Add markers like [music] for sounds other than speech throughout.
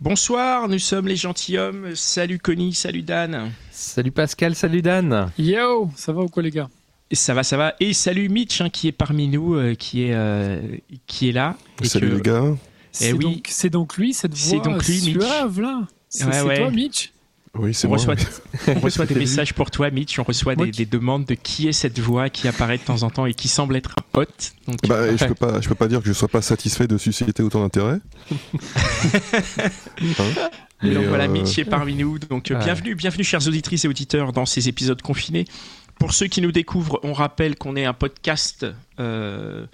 Bonsoir, nous sommes les gentilshommes. Salut Connie, salut Dan. Salut Pascal, salut Dan. Yo, ça va ou quoi les gars? Ça va, ça va. Et salut Mitch hein, qui est parmi nous, euh, qui, est, euh, qui est là. Et Salut que- les gars. C'est oui. donc, c'est donc lui, cette C'est voix donc lui, Mitch. là. C'est Ouais, c'est ouais. toi, Mitch? Oui, c'est On moi. reçoit, oui. on reçoit des [laughs] messages pour toi, Mitch. On reçoit des, qui- des demandes de qui est cette voix qui apparaît de temps en temps et qui semble être un pote. Donc, Bah, je peux pas, je peux pas dire que je sois pas satisfait de susciter autant d'intérêt. [laughs] Hein Et donc voilà, euh, Mitch est parmi nous. Donc euh, Ouais. bienvenue, bienvenue chers auditrices et auditeurs dans ces épisodes confinés. Pour ceux qui nous découvrent, on rappelle qu'on est un podcast euh,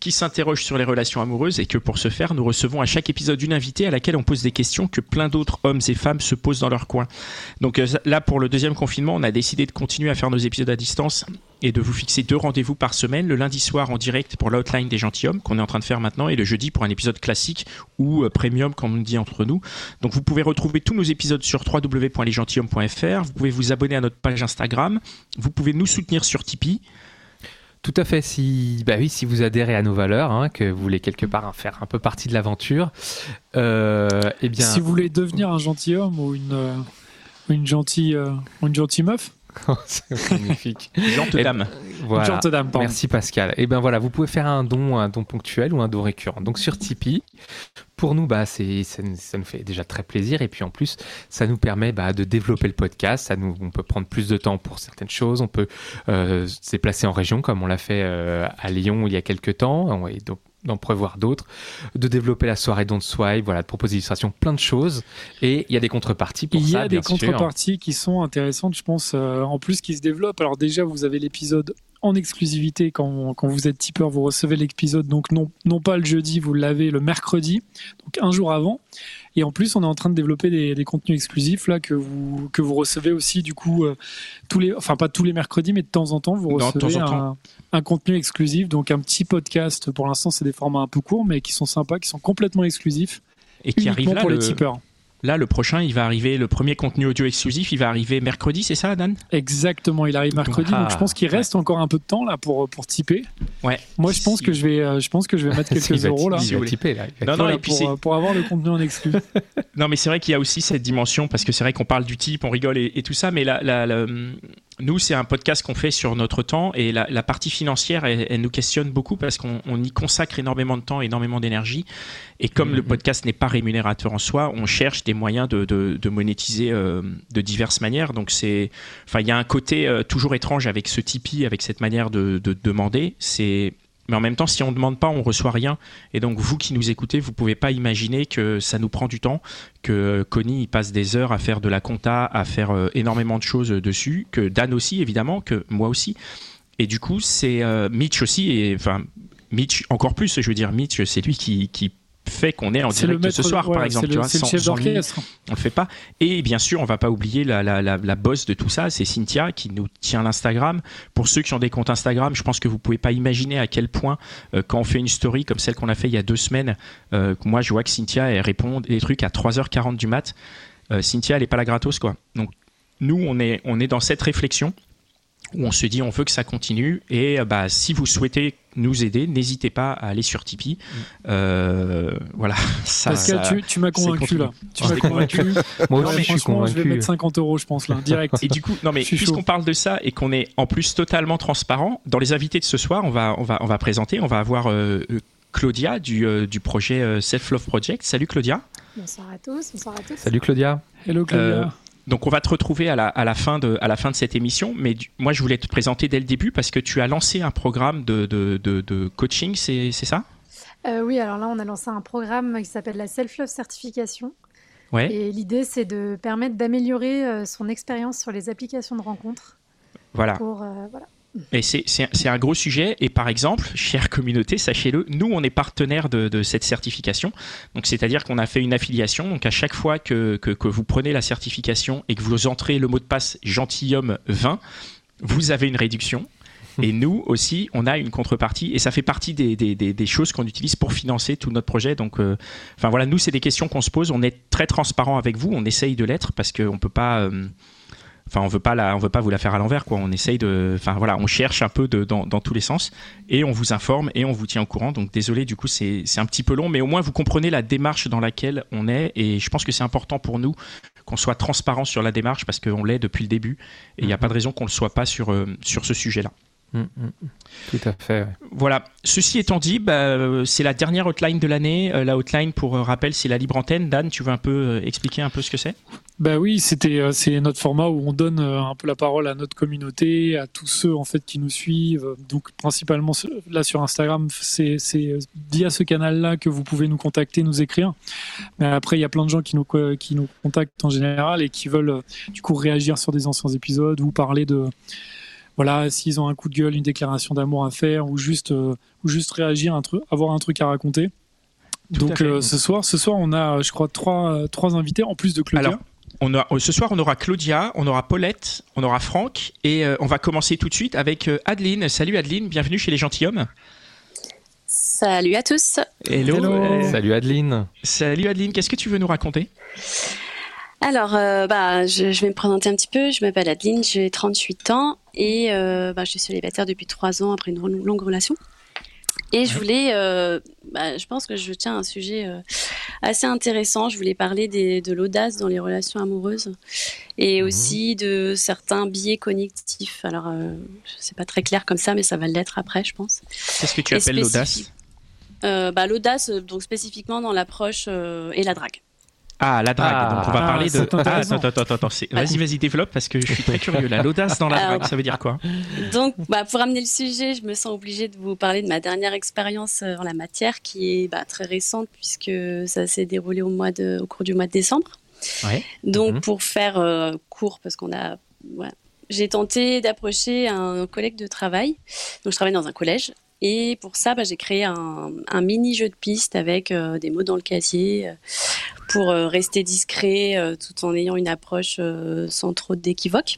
qui s'interroge sur les relations amoureuses et que pour ce faire, nous recevons à chaque épisode une invitée à laquelle on pose des questions que plein d'autres hommes et femmes se posent dans leur coin. Donc euh, là, pour le deuxième confinement, on a décidé de continuer à faire nos épisodes à distance et de vous fixer deux rendez-vous par semaine, le lundi soir en direct pour l'outline des gentilshommes qu'on est en train de faire maintenant et le jeudi pour un épisode classique ou euh, premium comme on dit entre nous. Donc vous pouvez retrouver tous nos épisodes sur www.lesgentilhommes.fr, vous pouvez vous abonner à notre page Instagram, vous pouvez nous soutenir sur Tipeee. Tout à fait. Si, bah oui, si vous adhérez à nos valeurs, hein, que vous voulez quelque part faire un peu partie de l'aventure, euh, eh bien, Si vous voulez devenir un gentilhomme ou une, euh, une, euh, une gentille meuf, [laughs] c'est magnifique. [laughs] Gente dame. Voilà. une gentille dame, pardon. Merci Pascal. Et ben voilà, vous pouvez faire un don, un don ponctuel ou un don récurrent. Donc sur Tipeee, pour nous, bah c'est, ça, nous- ça nous fait déjà très plaisir et puis en plus, ça nous permet bah, de développer le podcast. Ça nous, on peut prendre plus de temps pour certaines choses. On peut euh, se déplacer en région comme on l'a fait euh, à Lyon il y a quelques temps et donc d'en prévoir d'autres, de développer la soirée Don't Swipe, voilà, de proposer des illustrations, plein de choses. Et il y a des contreparties pour Il y ça, a des sûr. contreparties qui sont intéressantes, je pense, euh, en plus qui se développent. Alors déjà, vous avez l'épisode en exclusivité quand, quand vous êtes tipeur, vous recevez l'épisode, donc non, non pas le jeudi, vous l'avez le mercredi, donc un jour avant. Et en plus, on est en train de développer des, des contenus exclusifs là que vous que vous recevez aussi du coup euh, tous les, enfin pas tous les mercredis, mais de temps en temps vous Non, recevez temps un, un contenu exclusif, donc un petit podcast. Pour l'instant, c'est des formats un peu courts, mais qui sont sympas, qui sont complètement exclusifs, Et qui uniquement arrive là, pour le, les tipeurs. Là, le prochain, il va arriver, le premier contenu audio exclusif, il va arriver mercredi, c'est ça, Dan? Exactement, il arrive mercredi, Ah, donc je pense qu'il reste encore un peu de temps là pour pour tiper. Ouais. Moi, je pense Si- que je vais, euh, je pense que je vais mettre [laughs] quelques euros là, il va typer, là. Non, non, et puis pour, c'est- euh, pour avoir le contenu en exclu. [laughs] Non, mais c'est vrai qu'il y a aussi cette dimension, parce que c'est vrai qu'on parle du type, on rigole et, et tout ça, mais la, la- la- nous, c'est un podcast qu'on fait sur notre temps, et la, la partie financière, elle, elle nous questionne beaucoup, parce qu'on on y consacre énormément de temps, énormément d'énergie, et comme le Mhm. podcast n'est pas rémunérateur en soi, on cherche des moyens de, monétiser euh, de diverses manières, donc c'est... Enfin, il y a un côté euh, toujours étrange avec ce Tipeee, avec cette manière de, de demander, c'est... Mais en même temps, si on ne demande pas, on reçoit rien. Et donc, vous qui nous écoutez, vous pouvez pas imaginer que ça nous prend du temps, que Connie passe des heures à faire de la compta, à faire euh, énormément de choses dessus, que Dan aussi évidemment, que moi aussi. Et du coup, c'est Mitch aussi, et enfin Mitch encore plus. Je veux dire, Mitch, c'est lui qui fait qu'on est en le direct maître, ce soir, par exemple. tu le, vois, c'est le sans- chef sans lui, on le fait pas. Et bien sûr, on va pas oublier la, la, la, la boss de tout ça, c'est Cynthia qui nous tient l'Instagram. Pour ceux qui ont des comptes Instagram, je pense que vous pouvez pas imaginer à quel point, euh, quand on fait une story comme celle qu'on a fait il y a deux semaines, euh, moi je vois que Cynthia elle répond des trucs à 3h40 du mat. Euh, Cynthia, elle est pas la gratos quoi. Donc nous, on est, on est dans cette réflexion où on se dit on veut que ça continue et euh, bah, si vous souhaitez nous aider, n'hésitez pas à aller sur Tipeee. Euh, voilà, [laughs] ça, Pascal, ça- tu, tu m'as convaincu là. Tu m'as convaincu. [laughs] Moi aussi, je suis je vais mettre 50 euros, je pense là, [laughs] direct. Et du coup, non mais puisqu'on parle de ça et qu'on est en plus totalement transparent, dans les invités de ce soir, on va, on va, on va présenter, on va avoir euh, Claudia du, euh, du projet Self Love Project. Salut Claudia. Bonsoir à tous, bonsoir à tous. Salut Claudia. Hello Claudia. Donc on va te retrouver à la, à la, fin, de, à la fin de cette émission, mais du- moi je voulais te présenter dès le début parce que tu as lancé un programme de, de, de, de coaching, c'est ça? Euh, oui, alors là, on a lancé un programme qui s'appelle la Self-Love Certification. Ouais. Et l'idée, c'est de permettre d'améliorer euh, son expérience sur les applications de rencontres. Voilà. Pour, euh, voilà. C'est- un gros sujet. Et par exemple, chère communauté, sachez-le, nous, on est partenaire de, de cette certification. Donc, c'est-à-dire qu'on a fait une affiliation. Donc, à chaque fois que, que, que vous prenez la certification et que vous entrez le mot de passe gentilhomme 20, vous avez une réduction. Et nous aussi, on a une contrepartie. Et ça fait partie des, des, des, des choses qu'on utilise pour financer tout notre projet. Donc, euh, enfin voilà, nous, c'est des questions qu'on se pose. On est très transparent avec vous. On essaye de l'être parce qu'on peut pas. euh, Enfin, on veut pas la, on veut pas vous la faire à l'envers, quoi. On essaye de, enfin voilà, on cherche un peu de, dans, dans tous les sens et on vous informe et on vous tient au courant. Donc désolé, du coup, c'est c'est un petit peu long, mais au moins vous comprenez la démarche dans laquelle on est et je pense que c'est important pour nous qu'on soit transparent sur la démarche parce qu'on l'est depuis le début et il n'y a pas de raison qu'on le soit pas sur euh, sur ce sujet-là. Mm, mm. Tout à fait. ouais. Voilà. Ceci étant dit, bah, euh, c'est la dernière hotline de l'année. Euh, la hotline, pour euh, rappel, c'est la libre antenne. Dan, tu veux un peu euh, expliquer un peu ce que c'est? Bah oui, c'était euh, c'est notre format où on donne euh, un peu la parole à notre communauté, à tous ceux en fait qui nous suivent. Donc principalement là sur Instagram, c'est c'est via ce canal-là que vous pouvez nous contacter, nous écrire. Mais après, il y a plein de gens qui nous qui nous contactent en général et qui veulent euh, du coup réagir sur des anciens épisodes ou parler de voilà s'ils ont un coup de gueule, une déclaration d'amour à faire ou juste euh, ou juste réagir, un truc, avoir un truc à raconter. Tout Donc euh, ce soir, ce soir, on a, je crois, trois, trois invités en plus de Claudia. Alors, on a, ce soir, on aura Claudia, on aura Paulette, on aura Franck, et euh, on va commencer tout de suite avec euh, Adeline. Salut Adeline, bienvenue chez les gentilshommes. Salut à tous. Hello. Hello. Euh, Salut Adeline. salut Adeline, qu'est-ce que tu veux nous raconter? Alors, euh, bah, je, je vais me présenter un petit peu. Je m'appelle Adeline, j'ai 38 ans et euh, bah, je suis célibataire depuis 3 ans après une longue relation. Et je voulais, euh, bah, je pense que je tiens à un sujet assez intéressant. Je voulais parler des- de l'audace dans les relations amoureuses et Mhm. aussi de certains biais cognitifs. Alors, c'est pas très clair comme ça, mais ça va l'être après, je pense. Qu'est-ce que tu Et appelles l'audace? Bah, L'audace, donc spécifiquement dans l'approche et la drague. Ah, la drague. Ah. Donc on va Ah, parler de. c'est Ah, attends, attends, attends, attends. Vas-y, vas-y, développe parce que je suis très [laughs] curieux. là. L'audace dans la Alors- drague, ça veut dire quoi? Donc, bah, pour amener le sujet, je me sens obligée de vous parler de ma dernière expérience euh, en la matière, qui est bah, très récente puisque ça s'est déroulé au, mois de, au cours du mois de décembre. Ouais. Donc, Mhm. pour faire euh, court, parce qu'on a, voilà, j'ai tenté d'approcher un collègue de travail. Donc, je travaille dans un collège. Et pour ça, bah, j'ai créé un, un mini jeu de piste avec euh, des mots dans le casier euh, pour euh, rester discret euh, tout en ayant une approche euh, sans trop d'équivoque.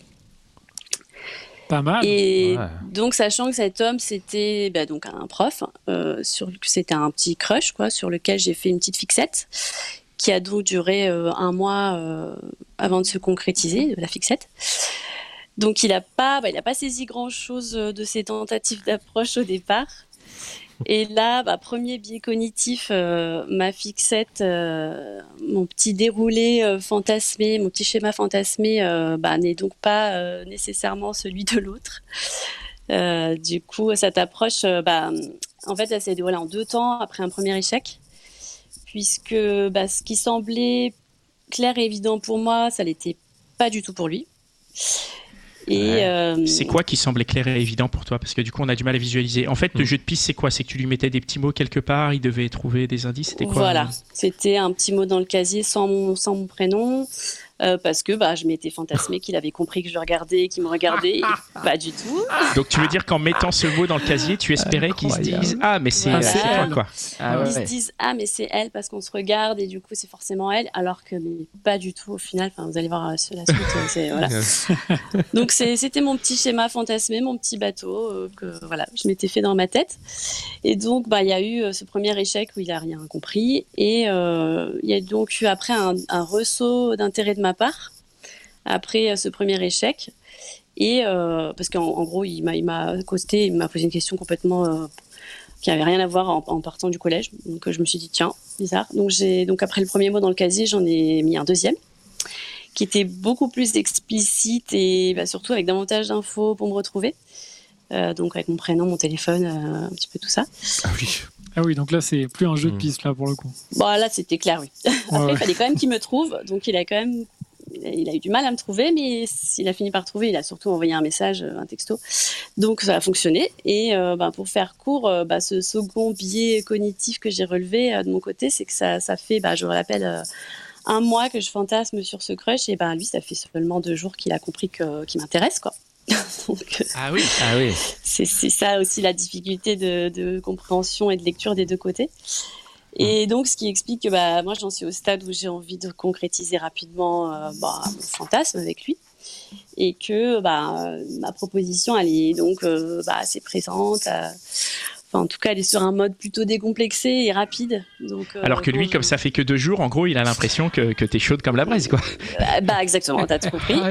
Pas mal. Et Ouais. donc, sachant que cet homme, c'était bah, donc un prof, euh, sur, c'était un petit crush, quoi, sur lequel j'ai fait une petite fixette, qui a donc duré euh, un mois euh, avant de se concrétiser, la fixette. Donc, il n'a pas, bah, il pas saisi grand-chose euh, de ses tentatives d'approche au départ. Et là, bah, premier biais cognitif, euh, ma fixette, euh, mon petit déroulé fantasmé, mon petit schéma fantasmé bah, n'est donc pas nécessairement celui de l'autre. Du coup, cette approche, en fait, elle s'est déroulée en deux temps après un premier échec, puisque ce qui semblait clair et évident pour moi, ça l'était pas du tout pour lui. Et Ouais. euh, C'est quoi qui semblait clair et évident pour toi? Parce que du coup, on a du mal à visualiser. En fait, le Mm. jeu de piste, c'est quoi? C'est que tu lui mettais des petits mots quelque part, il devait trouver des indices, c'était quoi? Voilà, c'était un petit mot dans le casier sans mon, sans mon prénom, euh, parce que bah, je m'étais fantasmé qu'il avait compris que je le regardais, qu'il me regardait, et [laughs] pas du tout. Donc tu veux dire qu'en mettant ce mot dans le casier, tu espérais qu'ils se disent Ah, mais c'est Voilà. c'est toi, quoi. Ah, ouais, Ils se disent ah mais c'est elle parce qu'on se regarde et du coup c'est forcément elle, alors que mais pas du tout au final. Enfin vous allez voir euh, la suite. euh, c'est- voilà. [laughs] Donc c'était mon petit schéma fantasmé, mon petit bateau euh, que voilà je m'étais fait dans ma tête. Et donc bah il y a eu ce premier échec où il a rien compris et euh, il y a donc eu après un, un ressaut d'intérêt de ma part après euh, ce premier échec. Et euh, parce qu'en en gros, il m'a, il m'a accosté, il m'a posé une question complètement euh, qui avait rien à voir en, en partant du collège. Donc je me suis dit tiens, bizarre. Donc j'ai donc après le premier mot dans le casier, j'en ai mis un deuxième qui était beaucoup plus explicite et bah, surtout avec davantage d'infos pour me retrouver. Euh, donc avec mon prénom, mon téléphone, euh, un petit peu tout ça. Ah oui. Ah oui, donc là, c'est plus un jeu de Mm. piste, là, pour le coup. Bon là c'était clair, oui. [laughs] Après Ouais, ouais. il fallait quand même qu'il me trouve, donc il a quand même il a eu du mal à me trouver, mais il a fini par trouver. Il a surtout envoyé un message, un texto. Donc ça a fonctionné. Et euh, bah, pour faire court, euh, bah, ce second biais cognitif que j'ai relevé euh, de mon côté, c'est que ça, ça fait, bah, je le rappelle, euh, un mois que je fantasme sur ce crush. Et lui, ça fait seulement deux jours qu'il a compris que, qu'il m'intéresse. quoi. [laughs] Donc, Ah oui. Ah oui. c'est c'est ça aussi la difficulté de, de compréhension et de lecture des deux côtés. Et donc, ce qui explique que bah, moi, j'en suis au stade où j'ai envie de concrétiser rapidement euh, bah, mon fantasme avec lui. Et que bah, ma proposition, elle est donc euh, bah, assez présente. euh, Enfin, en tout cas, elle est sur un mode plutôt décomplexé et rapide. Donc, Alors que lui, comme ça fait que deux jours, en gros, il a l'impression que, que t'es chaude comme la braise, quoi. Bah, exactement, t'as tout compris. [laughs]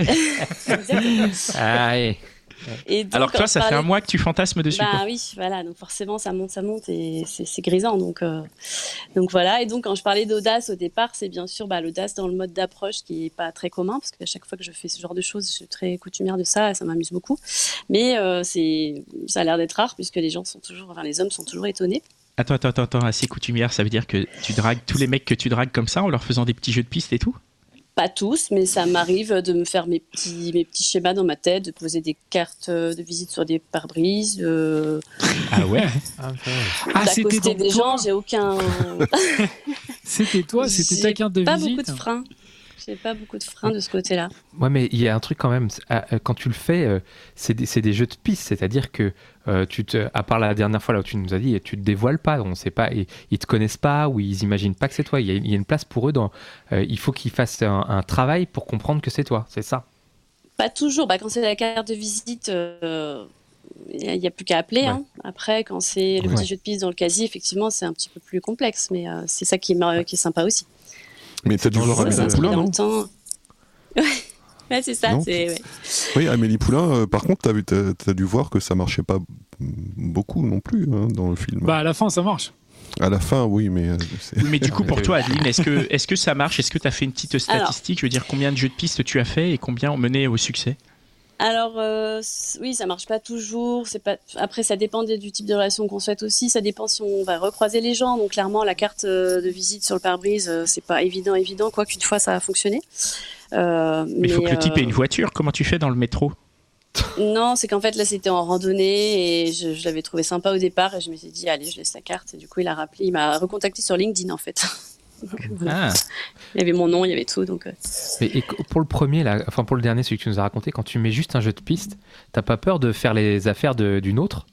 [laughs] Ah. Et donc, Alors que toi, on ça fait un mois que tu fantasmes dessus. Bah quoi. oui, voilà, donc forcément ça monte, ça monte et c'est grisant. Donc, euh, donc voilà, et donc quand je parlais d'audace au départ, c'est bien sûr bah, l'audace dans le mode d'approche qui est pas très commun parce qu'à chaque fois que je fais ce genre de choses, je suis très coutumière de ça et ça m'amuse beaucoup. Mais euh, c'est ça a l'air d'être rare puisque les gens sont toujours, enfin les hommes sont toujours étonnés. Attends, attends, attends, attends, assez coutumière, ça veut dire que tu dragues tous les mecs que tu dragues comme ça en leur faisant des petits jeux de piste et tout? Pas tous, mais ça m'arrive de me faire mes petits, mes petits schémas dans ma tête, de poser des cartes euh, de visite sur des pare-brises, de Ah ouais? Ah, [laughs] Ah, c'était des toi? gens. J'ai aucun. [laughs] C'était toi, c'était ta carte de pas visite? beaucoup de freins. J'ai pas beaucoup de freins de ce côté-là. Ouais, mais il y a un truc quand même. ah, euh, Quand tu le fais, euh, c'est des, jeux de piste. C'est-à-dire que euh, tu te, à part la dernière fois là où tu nous as dit, tu te dévoiles pas. On sait pas. Ils, ils te connaissent pas ou ils imaginent pas que c'est toi. Il y, a, il y a une place pour eux. Dans, euh, il faut qu'ils fassent un, un travail pour comprendre que c'est toi. C'est ça? Pas toujours. Bah, quand c'est la carte de visite, euh, il n'y a, plus qu'à appeler. Ouais. hein. Après, quand c'est le Ouais. petit jeu de piste dans le casier, effectivement, c'est un petit peu plus complexe. Mais euh, c'est ça qui est, mar- qui est sympa aussi. Mais t'as dû voir Amélie Poulain, non. [laughs] Ouais, c'est ça. Ouais. Oui, Amélie Poulain, euh, par contre, t'as t'as dû voir que ça marchait pas beaucoup non plus hein, dans le film. Bah, à la fin, ça marche. À la fin, oui, mais euh, Mais du coup, pour toi, [laughs] Adeline, est-ce que, est que ça marche? Est-ce que tu as fait une petite Alors. statistique? Je veux dire, combien de jeux de piste tu as fait et combien ont mené au succès? Alors euh, oui, ça marche pas toujours. C'est pas. Après, ça dépend du type de relation qu'on souhaite aussi. Ça dépend si on va recroiser les gens. Donc clairement, la carte euh, de visite sur le pare-brise, euh, c'est pas évident, évident. Quoi qu'une fois, ça a fonctionné. Euh, Mais il faut que le type ait une voiture. Comment tu fais dans le métro? Non, c'est qu'en fait là c'était en randonnée et je, je l'avais trouvé sympa au départ et je me suis dit allez je laisse la carte et du coup il a rappelé, il m'a recontacté sur LinkedIn en fait. [laughs] Donc, voilà. Ah, Il y avait mon nom, il y avait tout donc. euh, et pour le premier, là, enfin pour le dernier, celui que tu nous as raconté, quand tu mets juste un jeu de piste, t'as pas peur de faire les affaires de- d'une autre?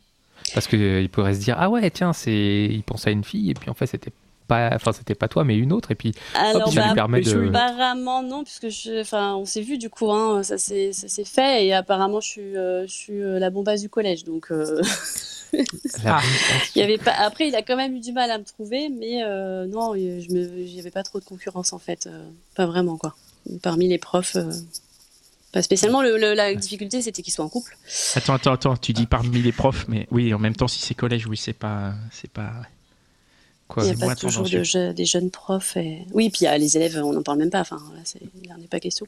Parce qu'il pourrait se dire ah ouais tiens c'est il pense à une fille et puis en fait c'était pas enfin c'était pas toi mais une autre et puis Alors hop, ça bah, lui permet de Apparemment non, puisque je, enfin, on s'est vu du coup, hein, ça s'est, ça s'est fait et apparemment je suis, euh, je suis euh, la bombasse du collège, donc euh, [laughs] il y avait pas. Après, il a quand même eu du mal à me trouver, mais euh, non, il- je me, il y avait pas trop de concurrence en fait, euh, pas vraiment quoi. Parmi les profs, euh, pas spécialement. Le, le- la difficulté, c'était qu'ils soient en couple. attends, attends, attends. Tu dis parmi les profs, mais oui, en même temps, si c'est collège, oui, c'est pas, c'est pas. Quoi, il n'y a c'est pas moins toujours tendancieux. de je- des jeunes profs. Et... Oui, puis il y a les élèves, on n'en parle même pas. Enfin, là, il n'en est pas question.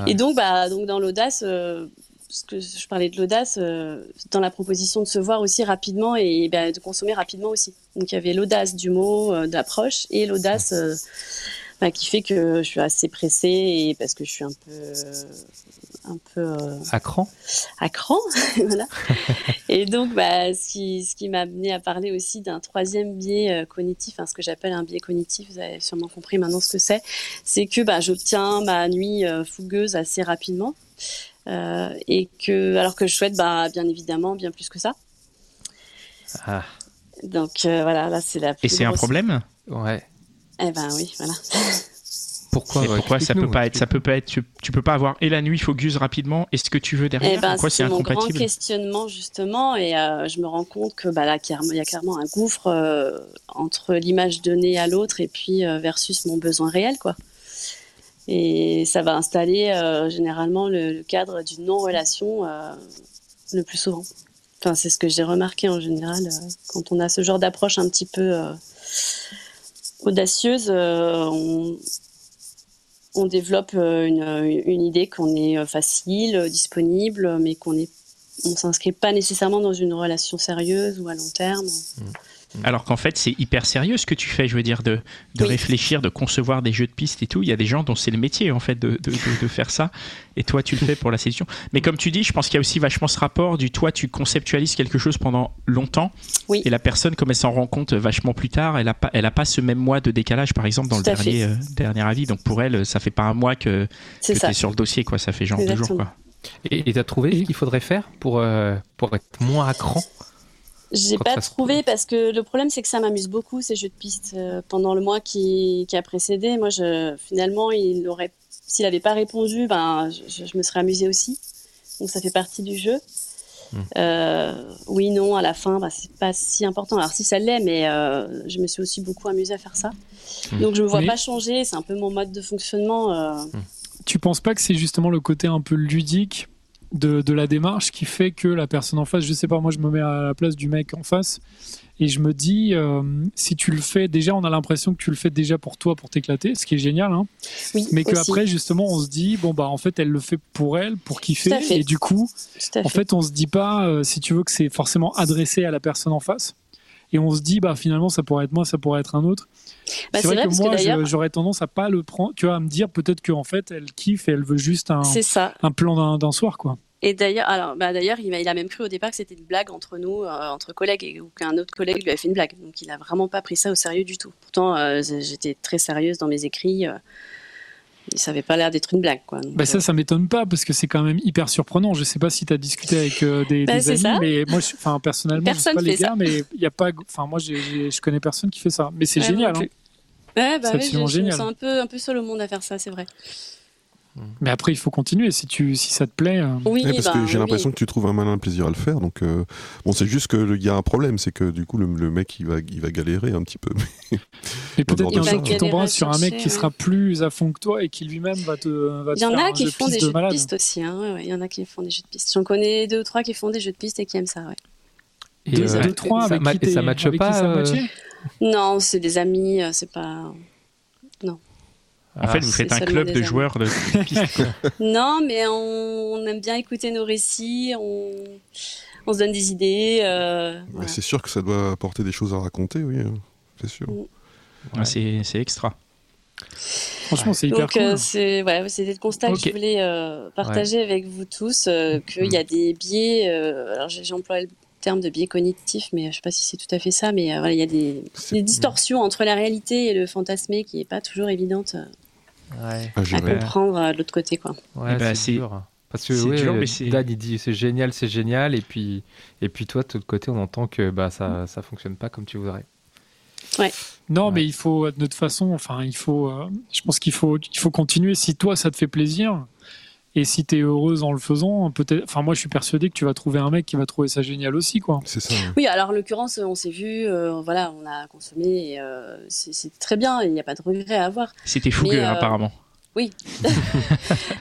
Ouais. Et donc, bah, donc dans l'audace, euh, ce que je parlais de l'audace, euh, dans la proposition de se voir aussi rapidement et bah, de consommer rapidement aussi. Donc il y avait l'audace du mot, euh, d'approche, et l'audace euh, bah, qui fait que je suis assez pressée et parce que je suis un peu, un peu à cran à cran, [laughs] voilà. Et donc, bah, ce qui, ce qui m'a amené à parler aussi d'un troisième biais cognitif, hein, ce que j'appelle un biais cognitif, vous avez sûrement compris maintenant ce que c'est, c'est que bah, j'obtiens ma nuit fougueuse assez rapidement, et que, alors que je souhaite, bah, bien évidemment, bien plus que ça. ah Donc euh, voilà, là c'est la. Et c'est un problème ouais Eh ben oui, voilà. [laughs] pourquoi ouais, pourquoi ça peut pas être, ça peut pas être, tu, tu peux pas avoir et la nuit focus rapidement et ce que tu veux derrière? Eh ben, pourquoi c'est mon grand questionnement justement, et euh, je me rends compte que bah, là, il y a clairement un gouffre euh, entre l'image donnée à l'autre et puis euh, versus mon besoin réel, quoi. Et ça va installer euh, généralement le, cadre d'une non-relation euh, le plus souvent. Enfin, c'est ce que j'ai remarqué en général euh, quand on a ce genre d'approche un petit peu audacieuse. on, développe une, idée qu'on est facile, disponible, mais qu'on est on s'inscrit pas nécessairement dans une relation sérieuse ou à long terme. Alors qu'en fait, c'est hyper sérieux ce que tu fais, je veux dire, de, de Oui. réfléchir, de concevoir des jeux de pistes et tout. Il y a des gens dont c'est le métier, en fait, de, de, de- de faire ça. Et toi, tu le fais pour la séduction. Mais comme tu dis, je pense qu'il y a aussi vachement ce rapport du toi, tu conceptualises quelque chose pendant longtemps. Oui. Et la personne, comme elle s'en rend compte vachement plus tard, elle a pas, elle a pas ce même mois de décalage, par exemple, dans Tout le dernier, euh, dernier avis. Donc pour elle, ça fait pas un mois que, C'est que tu es sur le dossier, quoi. Ça fait genre deux jours, quoi. Et tu as trouvé ce qu'il faudrait faire pour, euh, pour être moins à cran? J'ai pas trouvé parce que le problème c'est que ça m'amuse beaucoup ces jeux de piste. Euh, pendant le mois qui, qui a précédé, moi je, finalement il aurait, s'il avait pas répondu, ben je, je me serais amusée aussi. Donc ça fait partie du jeu. Hmm. Euh, oui, non, à la fin, bah, c'est pas si important. Alors si ça l'est, mais euh, je me suis aussi beaucoup amusée à faire ça. Hmm. Donc je me vois pas changer. C'est un peu mon mode de fonctionnement. euh. Tu penses pas que c'est justement le côté un peu ludique de, de la démarche qui fait que la personne en face, je sais pas, moi je me mets à la place du mec en face et je me dis, euh, si tu le fais, déjà on a l'impression que tu le fais déjà pour toi, pour t'éclater, ce qui est génial, hein, Oui, mais qu'après justement on se dit, bon bah en fait elle le fait pour elle, pour kiffer, fait. et du coup, en fait. fait on se dit pas, euh, si tu veux, que c'est forcément adressé à la personne en face. Et on se dit, bah finalement, ça pourrait être moi, ça pourrait être un autre. Bah, c'est vrai, que moi, j'aurais tendance à pas le prendre, tu vois, à me dire peut-être qu'en fait, elle kiffe et elle veut juste un, ça. plan d'un- soir, quoi. Et d'ailleurs, alors, bah, d'ailleurs, il, a même cru au départ que c'était une blague entre nous, euh, entre collègues, et, ou qu'un autre collègue lui avait fait une blague. Donc, il a vraiment pas pris ça au sérieux du tout. Pourtant, euh, j'étais très sérieuse dans mes écrits. euh, il savait pas l'air d'être une blague, quoi. Donc, Bah ça, euh, ça m'étonne pas parce que c'est quand même hyper surprenant. Je sais pas si tu as discuté avec des, Bah, des amis, ça. mais moi, enfin personnellement, je sais Personne pas les ça. gars, mais il y a pas, enfin moi, j'ai- j'ai- je connais personne qui fait ça. Mais c'est Ouais, génial. hein. Ouais, bah C'est oui, je, absolument je me génial. sens un peu, un peu seule au monde à faire ça, c'est vrai. Mais après, il faut continuer si tu, si ça te plaît. euh. Oui, Ouais, parce bah, que j'ai oui, l'impression que tu trouves un malin plaisir à le faire. Donc, euh, bon, c'est juste qu'il y a un problème, c'est que du coup, le, le mec, il va, il va galérer un petit peu. Mais [laughs] peut-être qu'un de ça. jour, tu tomberas sur un mec qui sera plus à fond que toi et qui lui-même va te, va te Il y en faire a un qui font des de jeux de piste aussi. Hein. ouais, Il y en a qui font des jeux de piste. J'en connais deux ou trois qui font des jeux de piste et qui aiment ça. Ouais. Et, Deux, euh, deux, trois avec qui et ça t'es- matche avec qui pas ça euh, Non, c'est des amis, euh, c'est pas. En fait, Ah, vous c'est faites un club des de amis. joueurs de. [laughs] Non, mais on, on aime bien écouter nos récits, on, on se donne des idées. euh, voilà. C'est sûr que ça doit apporter des choses à raconter, oui, hein, c'est sûr. Ah, c'est c'est extra. Franchement, c'est hyper Donc cool. euh, c'est ouais, c'était le constat que je voulais euh, partager avec vous tous, euh, qu'il y a des biais. euh, alors employé le terme de biais cognitif, mais je sais pas si c'est tout à fait ça, mais euh, voilà, il y a des, distorsions entre la réalité et le fantasmé qui est pas toujours évidente euh, Ouais, À comprendre euh, de l'autre côté, quoi. ouais, c'est dur. Parce que ouais, dur, mais euh, Dan il dit c'est génial, c'est génial, et puis et puis toi de l'autre côté on entend que bah ça ça fonctionne pas comme tu voudrais. Non, Ouais. mais il faut, de toute façon, enfin, il faut, euh, je pense qu'il faut, il faut continuer. Si toi, ça te fait plaisir, et si tu es heureuse en le faisant, peut-être, enfin, moi, je suis persuadé que tu vas trouver un mec qui va trouver ça génial aussi, quoi. C'est ça. Oui, alors en l'occurrence, on s'est vu, euh, voilà, on a consommé, et, euh, c'est très bien, il n'y a pas de regret à avoir. C'était fougueux, [laughs] Mais, euh, apparemment.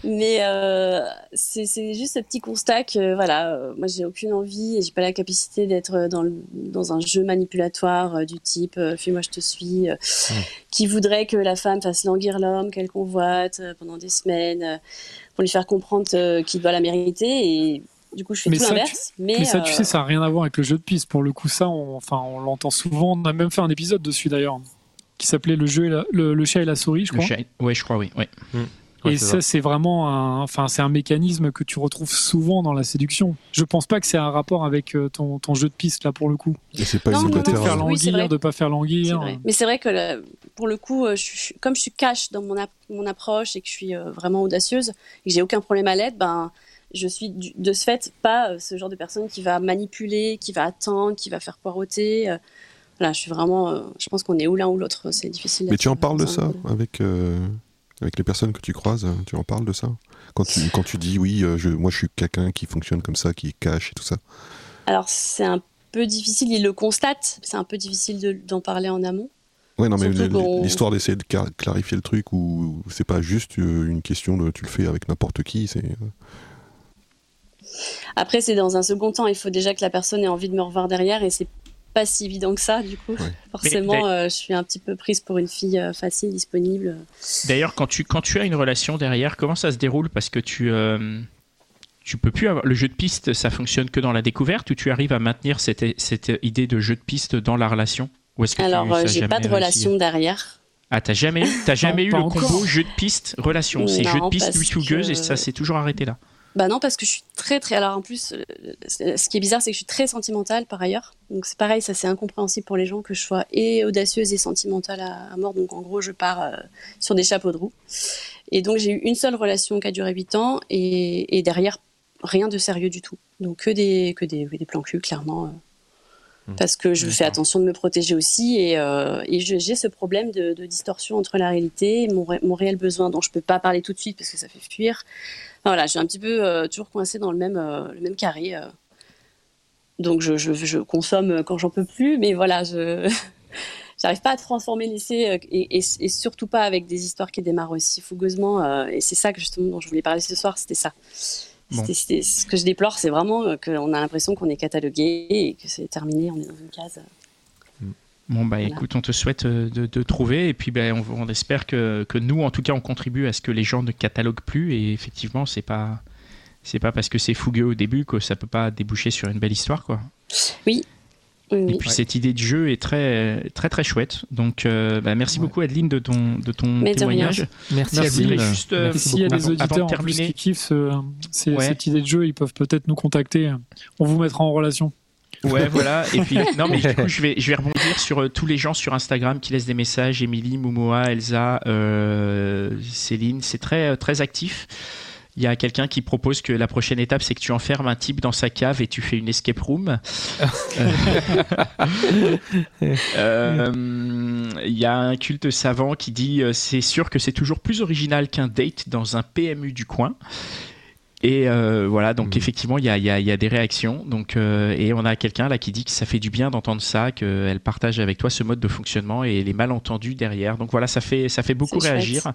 Mais euh, c'est juste ce petit constat que voilà, euh, moi j'ai aucune envie et j'ai pas la capacité d'être dans, dans un jeu manipulatoire euh, du type euh, fuis-moi je te suis, euh, qui voudrait que la femme fasse languir l'homme qu'elle convoite euh, pendant des semaines euh, pour lui faire comprendre euh, qu'il doit la mériter et du coup je fais Mais tout l'inverse. Mais, Mais ça, tu euh, sais, ça n'a rien à voir avec le jeu de piste. Pour le coup, ça, on, enfin, on l'entend souvent. On a même fait un épisode dessus, d'ailleurs, qui s'appelait le, jeu et la- le, le chat et la souris, je Le crois. chat- Ouais, je crois, oui. ouais. Ouais, et ça, c'est vraiment un, enfin, c'est un mécanisme que tu retrouves souvent dans la séduction. Je pense pas que c'est un rapport avec euh, ton, ton jeu de piste, là, pour le coup. Et c'est pas Non, non, faire. Oui, languir, vrai. de pas faire languir. vrai. Mais c'est vrai que le- pour le coup, euh, je comme je suis cash dans mon, ap- mon approche et que je suis euh, vraiment audacieuse et que j'ai aucun problème à l'être, ben, je suis de ce fait pas euh, ce genre de personne qui va manipuler, qui va attendre, qui va faire poireauter. euh. Voilà, je suis vraiment. euh, je pense qu'on est ou l'un ou l'autre. C'est difficile. Mais tu en parles de ça avec, euh, avec les personnes que tu croises euh, Tu en parles de ça? Quand tu, quand tu dis oui, euh, je, moi je suis quelqu'un qui fonctionne comme ça, qui cache et tout ça. Alors c'est un peu difficile. Il le constate. C'est un peu difficile de- d'en parler en amont. Ouais, non, mais l'histoire d'essayer de clarifier le truc où c'est pas juste euh, une question de tu le fais avec n'importe qui, c'est. Après, c'est dans un second temps. Il faut déjà que la personne ait envie de me revoir derrière et c'est pas si évident que ça, du coup. Ouais. [laughs] Forcément, Mais- euh, je suis un petit peu prise pour une fille euh, facile, disponible. D'ailleurs, quand tu, quand tu as une relation derrière, comment ça se déroule? Parce que tu, euh, tu peux plus avoir. Le jeu de piste, ça fonctionne que dans la découverte ou tu arrives à maintenir cette, cette idée de jeu de piste dans la relation? Ou est-ce que tu- Alors, euh, j'ai pas de réussi? relation derrière. Ah, t'as jamais eu, t'as jamais eu le encore. combo jeu de piste relation. C'est jeu de piste nuit fougueuse et que- ça s'est toujours arrêté là. Bah non, parce que je suis très très. Alors en plus, euh, ce qui est bizarre, c'est que je suis très sentimentale par ailleurs. Donc c'est pareil, ça c'est incompréhensible pour les gens que je sois et audacieuse et sentimentale à, à mort. Donc en gros, je pars euh, sur des chapeaux de roue. Et donc j'ai eu une seule relation qui a duré 8 ans et, et derrière rien de sérieux du tout. Donc que des, que des, des plans cul, clairement. euh, Hmm. Parce que je fais attention de me protéger aussi et, euh, j'ai ce problème de, de distorsion entre la réalité et mon, ré- mon réel besoin dont je peux pas parler tout de suite parce que ça fait fuir. Voilà, je suis un petit peu euh, toujours coincée dans le même, euh, le même carré. euh. Donc je, je, je consomme quand j'en peux plus, mais voilà, je [laughs] j'arrive pas à transformer l'essai et, et, et surtout pas avec des histoires qui démarrent aussi fougueusement. et c'est ça que justement dont je voulais parler ce soir, c'était ça. Bon. Ce que je déplore, c'est vraiment qu'on a l'impression qu'on est catalogué et que c'est terminé, on est dans une case. Bon, bah Voilà. écoute, on te souhaite euh, de, de trouver et puis ben, on, on espère que, que nous, en tout cas, on contribue à ce que les gens ne cataloguent plus et effectivement, c'est pas. C'est pas parce que c'est fougueux au début que ça peut pas déboucher sur une belle histoire, quoi. Oui, Et oui. puis cette idée de jeu est très très très chouette. Donc euh, bah, merci beaucoup Adeline de ton de ton Mais de témoignage. Merci, Merci, Adeline. juste, euh, s'il y a des auditeurs de en plus terminer- qui kiffent ce- ces- Ouais. cette idée de jeu, ils peuvent peut-être nous contacter. On vous mettra en relation. Ouais, voilà. Et puis, [laughs] non, mais du coup, je vais, je vais rebondir sur euh, tous les gens sur Instagram qui laissent des messages. Émilie, Moumoa, Elsa, euh, Céline. C'est très, euh, très actif. Il y a quelqu'un qui propose que la prochaine étape, c'est que tu enfermes un type dans sa cave et tu fais une escape room. [laughs] Euh, Il y a un culte savant qui dit c'est sûr que c'est toujours plus original qu'un date dans un PMU du coin. Et euh, voilà, donc Mhm. effectivement, il y a, il y a- il y a des réactions. Donc, euh, et on a quelqu'un là qui dit que ça fait du bien d'entendre ça, qu'elle partage avec toi ce mode de fonctionnement et les malentendus derrière. Donc voilà, ça fait, ça fait beaucoup chouette. réagir.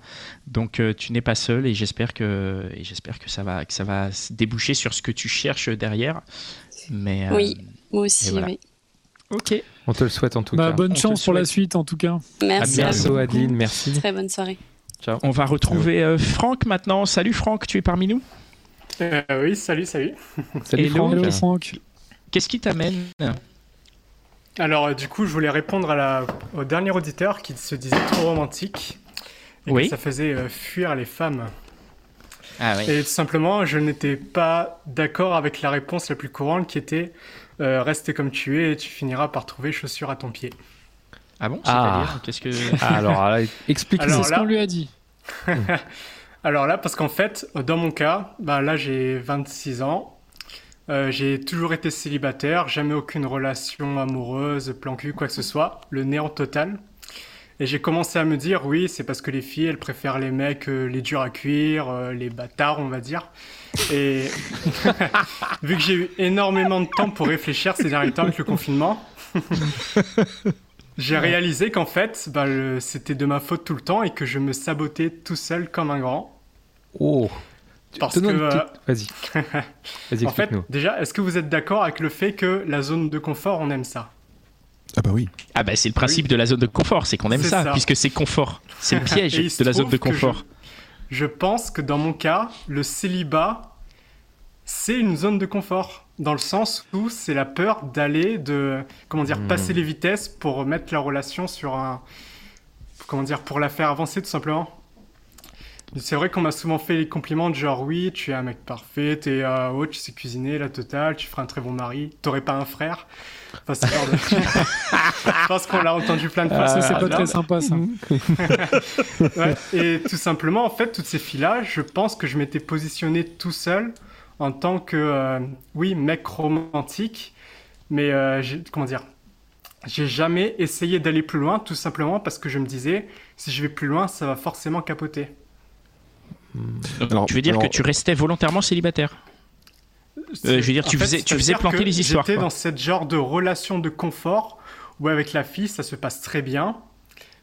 Donc euh, tu n'es pas seul et j'espère que, et j'espère que ça va, que ça va déboucher sur ce que tu cherches derrière. Mais euh, Oui. Moi aussi, voilà. oui. Ok. On te le souhaite en tout Bah, cas. bonne on chance pour la suite en tout cas. Merci À bientôt. merci. Très bonne soirée. On va retrouver euh, Franck maintenant. Salut Franck, tu es parmi nous? Euh, oui, salut, salut. Salut Hello. Franck. Hello Franck. Qu'est-ce qui t'amène Alors, euh, du coup, je voulais répondre à la... au dernier auditeur qui se disait trop romantique et Oui. que ça faisait euh, fuir les femmes. Ah oui. Et tout simplement, je n'étais pas d'accord avec la réponse la plus courante qui était euh, Reste comme tu es et tu finiras par trouver chaussure à ton pied. Ah bon Ah. C'est-à-dire Qu'est-ce que Ah, alors, là, explique-nous. Alors C'est ce là- qu'on lui a dit. [laughs] Alors là, parce qu'en fait, dans mon cas, bah là j'ai 26 ans, Euh, j'ai toujours été célibataire, jamais aucune relation amoureuse, plan cul, quoi que ce soit, le néant total. Et j'ai commencé à me dire, oui, c'est parce que les filles, elles préfèrent les mecs, euh, les durs à cuire, euh, les bâtards, on va dire. Et [laughs] vu que j'ai eu énormément de temps pour réfléchir ces derniers temps avec le confinement, [laughs] j'ai réalisé qu'en fait, bah, c'était de ma faute tout le temps et que je me sabotais tout seul comme un grand. Oh. Parce que, euh, petite- Vas-y. [laughs] Vas-y, En fait, explique-nous. déjà, est-ce que vous êtes d'accord avec le fait que la zone de confort, on aime ça? Ah bah oui. Ah bah c'est le principe de la zone de confort, c'est qu'on aime ça, ça. puisque c'est confort. C'est le [laughs] piège de la zone de je- confort. Je pense que dans mon cas, le célibat, c'est une zone de confort. Dans le sens où c'est la peur d'aller, de, comment dire, Hmm. passer les vitesses pour mettre la relation sur un. Comment dire, pour la faire avancer tout simplement. C'est vrai qu'on m'a souvent fait les compliments de genre oui, tu es un mec parfait, t'es euh, oh, tu sais cuisiner, la totale, tu feras un très bon mari, t'aurais pas un frère? Enfin, ce genre de... Je pense qu'on l'a entendu plein de fois. Ça, ce c'est pas très sympa ça. [laughs] Ouais, et tout simplement, en fait, toutes ces filles-là, je pense que je m'étais positionné tout seul en tant que, euh, oui, mec romantique, mais euh, comment dire, j'ai jamais essayé d'aller plus loin, tout simplement parce que je me disais, si je vais plus loin, ça va forcément capoter. Donc, Alors- tu veux dire alors- que tu restais volontairement célibataire Euh, je veux dire, tu En fait, faisais- tu faisais planter les histoires, J'étais dans cette genre de relation de confort où avec la fille, ça se passe très bien,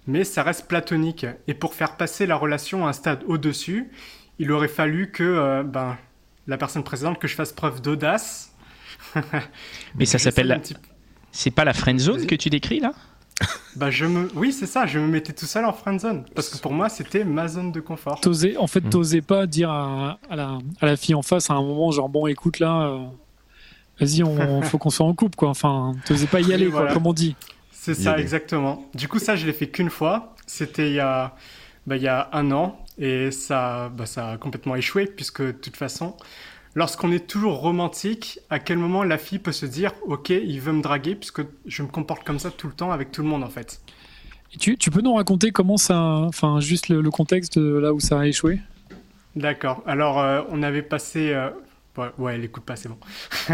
mais ça reste platonique. Et pour faire passer la relation à un stade au-dessus, il aurait fallu que euh, ben, la personne précédente, que je fasse preuve d'audace. [laughs] Mais ça s'appelle la- petit- C'est pas la friend zone que tu décris là? Bah, je me... Oui, c'est ça, je me mettais tout seul en friend zone. Parce que pour moi, c'était ma zone de confort. T'osais- en fait, Mm. t'osais pas dire à, à la, à la fille en face à un moment, genre, bon, écoute là, euh, vas-y, on [laughs] faut qu'on soit en couple, quoi. Enfin, t'osais pas y aller, voilà. quoi, comme on dit. C'est ça, exactement. Du coup, ça, je l'ai fait qu'une fois. C'était il y a, bah, il y a un an. Et ça, bah, ça a complètement échoué, puisque de toute façon, lorsqu'on est toujours romantique, à quel moment la fille peut se dire Ok, il veut me draguer, puisque je me comporte comme ça tout le temps avec tout le monde, en fait. Tu, tu peux nous raconter comment ça, enfin, juste le, le contexte là où ça a échoué? D'accord. Alors, euh, on avait passé. euh, Ouais, ouais, elle écoute pas, c'est bon. [laughs]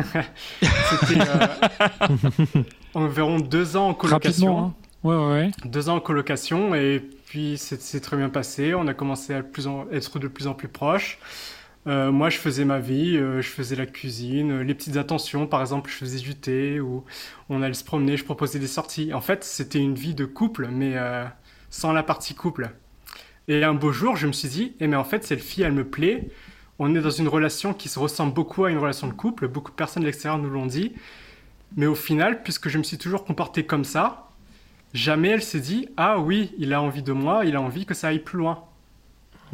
C'était euh, environ deux ans en colocation. Rapidement. Hein. Ouais, ouais. Deux ans en colocation et puis c'est c'est très bien passé. On a commencé à plus en- être de plus en plus proches. Euh, moi, je faisais ma vie, euh, je faisais la cuisine, euh, les petites attentions. Par exemple, je faisais du thé ou on allait se promener, je proposais des sorties. En fait, c'était une vie de couple, mais sans la partie couple. Et un beau jour, je me suis dit, eh mais en fait, cette fille, elle me plaît. On est dans une relation qui se ressemble beaucoup à une relation de couple. Beaucoup de personnes de l'extérieur nous l'ont dit. Mais au final, puisque je me suis toujours comporté comme ça, jamais elle s'est dit, ah oui, il a envie de moi, il a envie que ça aille plus loin.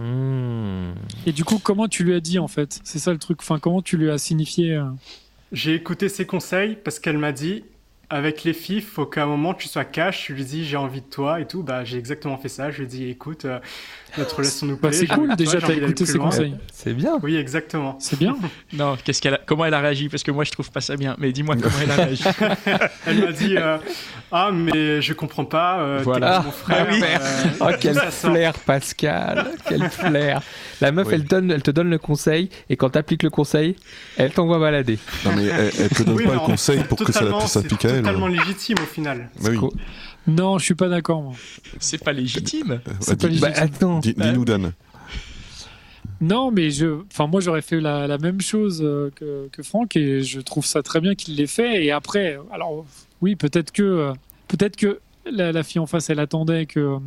Hmm. Et du coup, comment tu lui as dit en fait? C'est ça le truc. Enfin, comment tu lui as signifié euh, J'ai écouté ses conseils parce qu'elle m'a dit avec les filles, faut qu'à un moment tu sois cash. Je lui dis j'ai envie de toi et tout. Bah j'ai exactement fait ça. Je lui ai dit écoute, euh, notre relation nous Bah, plaît. c'est j'ai envie cool déjà, t'as écouté ses conseils. C'est bien. Oui, exactement. C'est bien. [laughs] Non, qu'est-ce qu'elle a- comment elle a réagi? Parce que moi, je trouve pas ça bien. Mais dis-moi comment elle a réagi. [laughs] Elle m'a dit euh, ah mais je comprends pas. euh, Voilà. mon frère. Ah oui. euh, Oh, quel flair, Pascal. Quel flair. La meuf, Oui. elle, donne, elle te donne le conseil et quand t'appliques le conseil, elle t'envoie balader. Non, mais elle, elle te donne Oui, pas le conseil pour que ça ça c'est elle. totalement légitime au final. Bah oui. Non, je suis pas d'accord. C'est pas légitime. Euh, C'est bah, pas Bah, légitime. attends. dis- Dis-nous, Dan. Non, mais je, enfin, moi, j'aurais fait la, la même chose euh, que, que Franck et je trouve ça très bien qu'il l'ait fait. Et après, alors, oui, peut-être que, euh, peut-être que la, la fille en face, elle attendait que euh,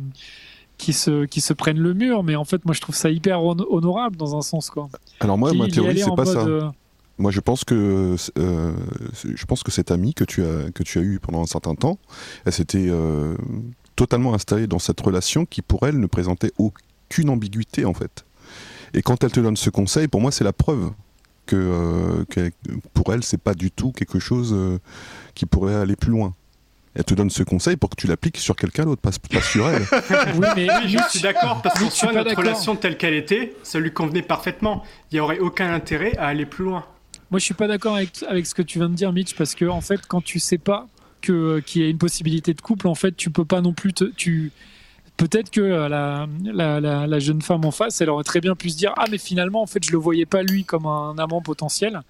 qu'ils se, qu'ils se prennent le mur, mais en fait, moi, je trouve ça hyper hon- honorable dans un sens, quoi. Alors moi, ma théorie, c'est pas mode, ça. Moi, je pense que euh, je pense que cette amie que tu as que tu as eue pendant un certain temps, elle s'était euh, totalement installée dans cette relation qui, pour elle, ne présentait aucune ambiguïté en fait. Et quand elle te donne ce conseil, pour moi, c'est la preuve que, euh, que pour elle, c'est pas du tout quelque chose euh, qui pourrait aller plus loin. Elle te donne ce conseil pour que tu l'appliques sur quelqu'un d'autre, pas, pas sur elle. [laughs] oui, mais Oui, je suis d'accord parce qu'en soi, notre relation telle qu'elle était, ça lui convenait parfaitement. Il n'y aurait aucun intérêt à aller plus loin. Moi, je suis pas d'accord avec, avec ce que tu viens de dire, Mitch, parce que en fait, quand tu sais pas que qu'il y a une possibilité de couple, en fait, tu peux pas non plus te, tu peut-être que euh, la, la jeune femme en face, elle aurait très bien pu se dire ah mais finalement en fait je le voyais pas lui comme un amant potentiel.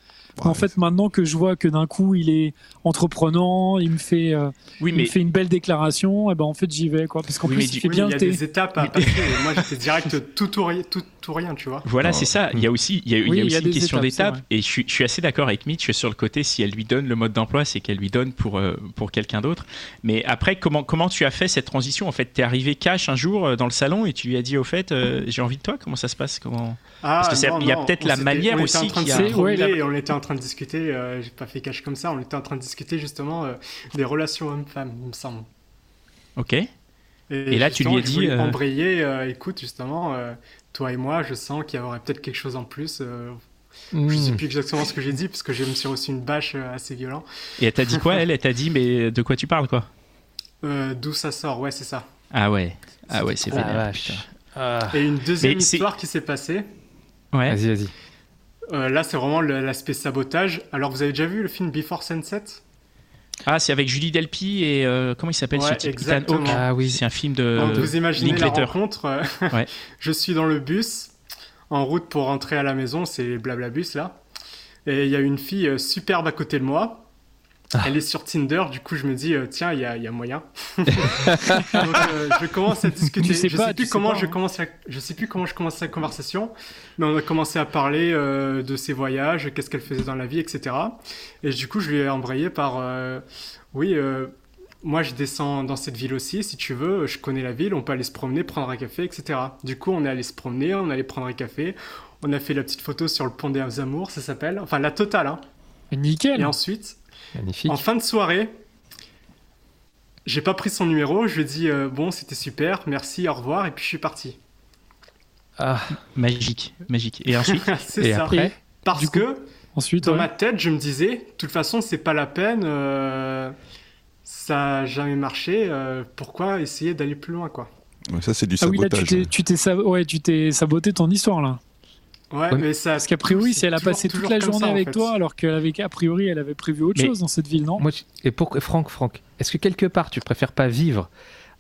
En fait maintenant que je vois que d'un coup il est entreprenant, il me fait euh, Oui, il mais me fait une belle déclaration, et ben en fait j'y vais quoi parce qu'en Oui, plus mais il du- fait Oui, bien il y a des étapes à [laughs] passer. moi, j'étais direct tout ou rien, tout, ou rien, tu vois. Voilà, c'est ça. Il y a aussi, il y a, il y a Oui, il y aussi a une question d'étape. Et je suis, je suis assez d'accord avec Mitch sur le côté si elle lui donne le mode d'emploi, c'est qu'elle lui donne pour, euh, pour quelqu'un d'autre. Mais après, comment, comment tu as fait cette transition? En fait, tu es arrivé cash un jour euh, dans le salon et tu lui as dit au fait, euh, j'ai envie de toi Comment ça se passe? Comment? Ah, Parce que c'est- non, il y a peut-être la manière on était aussi en train de qui se a- C'est- ouais, promener la- et on était en train de discuter. euh, J'ai pas fait cash comme ça. On était en train de discuter justement euh, des relations hommes-femmes, il me semble. Ok. Et là, tu lui as dit, euh, embrayer. euh, écoute, justement, euh, toi et moi, je sens qu'il y aurait peut-être quelque chose en plus. euh, Hmm. Je sais plus exactement ce que j'ai dit parce que je me suis reçu une bâche euh, assez violent. Et elle t'a dit quoi [laughs] Elle, elle t'a dit, mais de quoi tu parles, quoi? Euh, D'où ça sort Ouais, c'est ça. Ah ouais. Ah ouais, c'est Ah, vénère. Ah. Et une deuxième histoire qui s'est passée. Ouais. Vas-y, vas-y. Euh, là, c'est vraiment l'aspect sabotage. Alors, vous avez déjà vu le film Before Sunset? Ah, c'est avec Julie Delpy et euh, comment il s'appelle Ouais, ce type? Ethan exactement. Hawke. Ah oui. C'est un film de. Donc, vous imaginez la Linklater. rencontre. euh, [laughs] Ouais. [laughs] je suis dans le bus, en route pour rentrer à la maison, c'est Blablabus là. Et il y a une fille euh, superbe à côté de moi. Ah. Elle est sur Tinder, du coup je me dis, euh, tiens, il y a, y a moyen. [laughs] [laughs] Donc euh, je commence à discuter. Tu sais je pas, sais tu plus sais comment je hein. commence la- je sais plus comment je commence la conversation, mais on a commencé à parler euh, de ses voyages, qu'est-ce qu'elle faisait dans la vie, etc. Et du coup je lui ai embrayé par, oui, moi je descends dans cette ville aussi, si tu veux, je connais la ville, on peut aller se promener, prendre un café, etc. Du coup on est allé se promener, on est allé prendre un café, on a fait la petite photo sur le pont des Amours, ça s'appelle, enfin la totale. Hein. Nickel. Et ensuite, Magnifique. en fin de soirée, j'ai pas pris son numéro, je lui ai dit euh, bon c'était super, merci, au revoir, et puis je suis parti. Ah. Magique, magique. Et ensuite [laughs] C'est ça. après Parce coup, que Ensuite, dans ouais. ma tête, je me disais, de toute façon, c'est pas la peine, euh, ça a jamais marché, euh, pourquoi essayer d'aller plus loin quoi? Ouais, Ça, c'est du ah oui, là tu sabotage. t'es, sab- ouais, tu t'es saboté ton histoire là. Ouais, Ouais. mais ça. Parce qu'a priori, si elle a toujours- passé toute la journée ça, en avec fait. toi, alors qu'elle avait, a priori, elle avait prévu autre Mais- chose dans cette ville, non? Moi, et pour Franck, Franck, est-ce que quelque part tu préfères pas vivre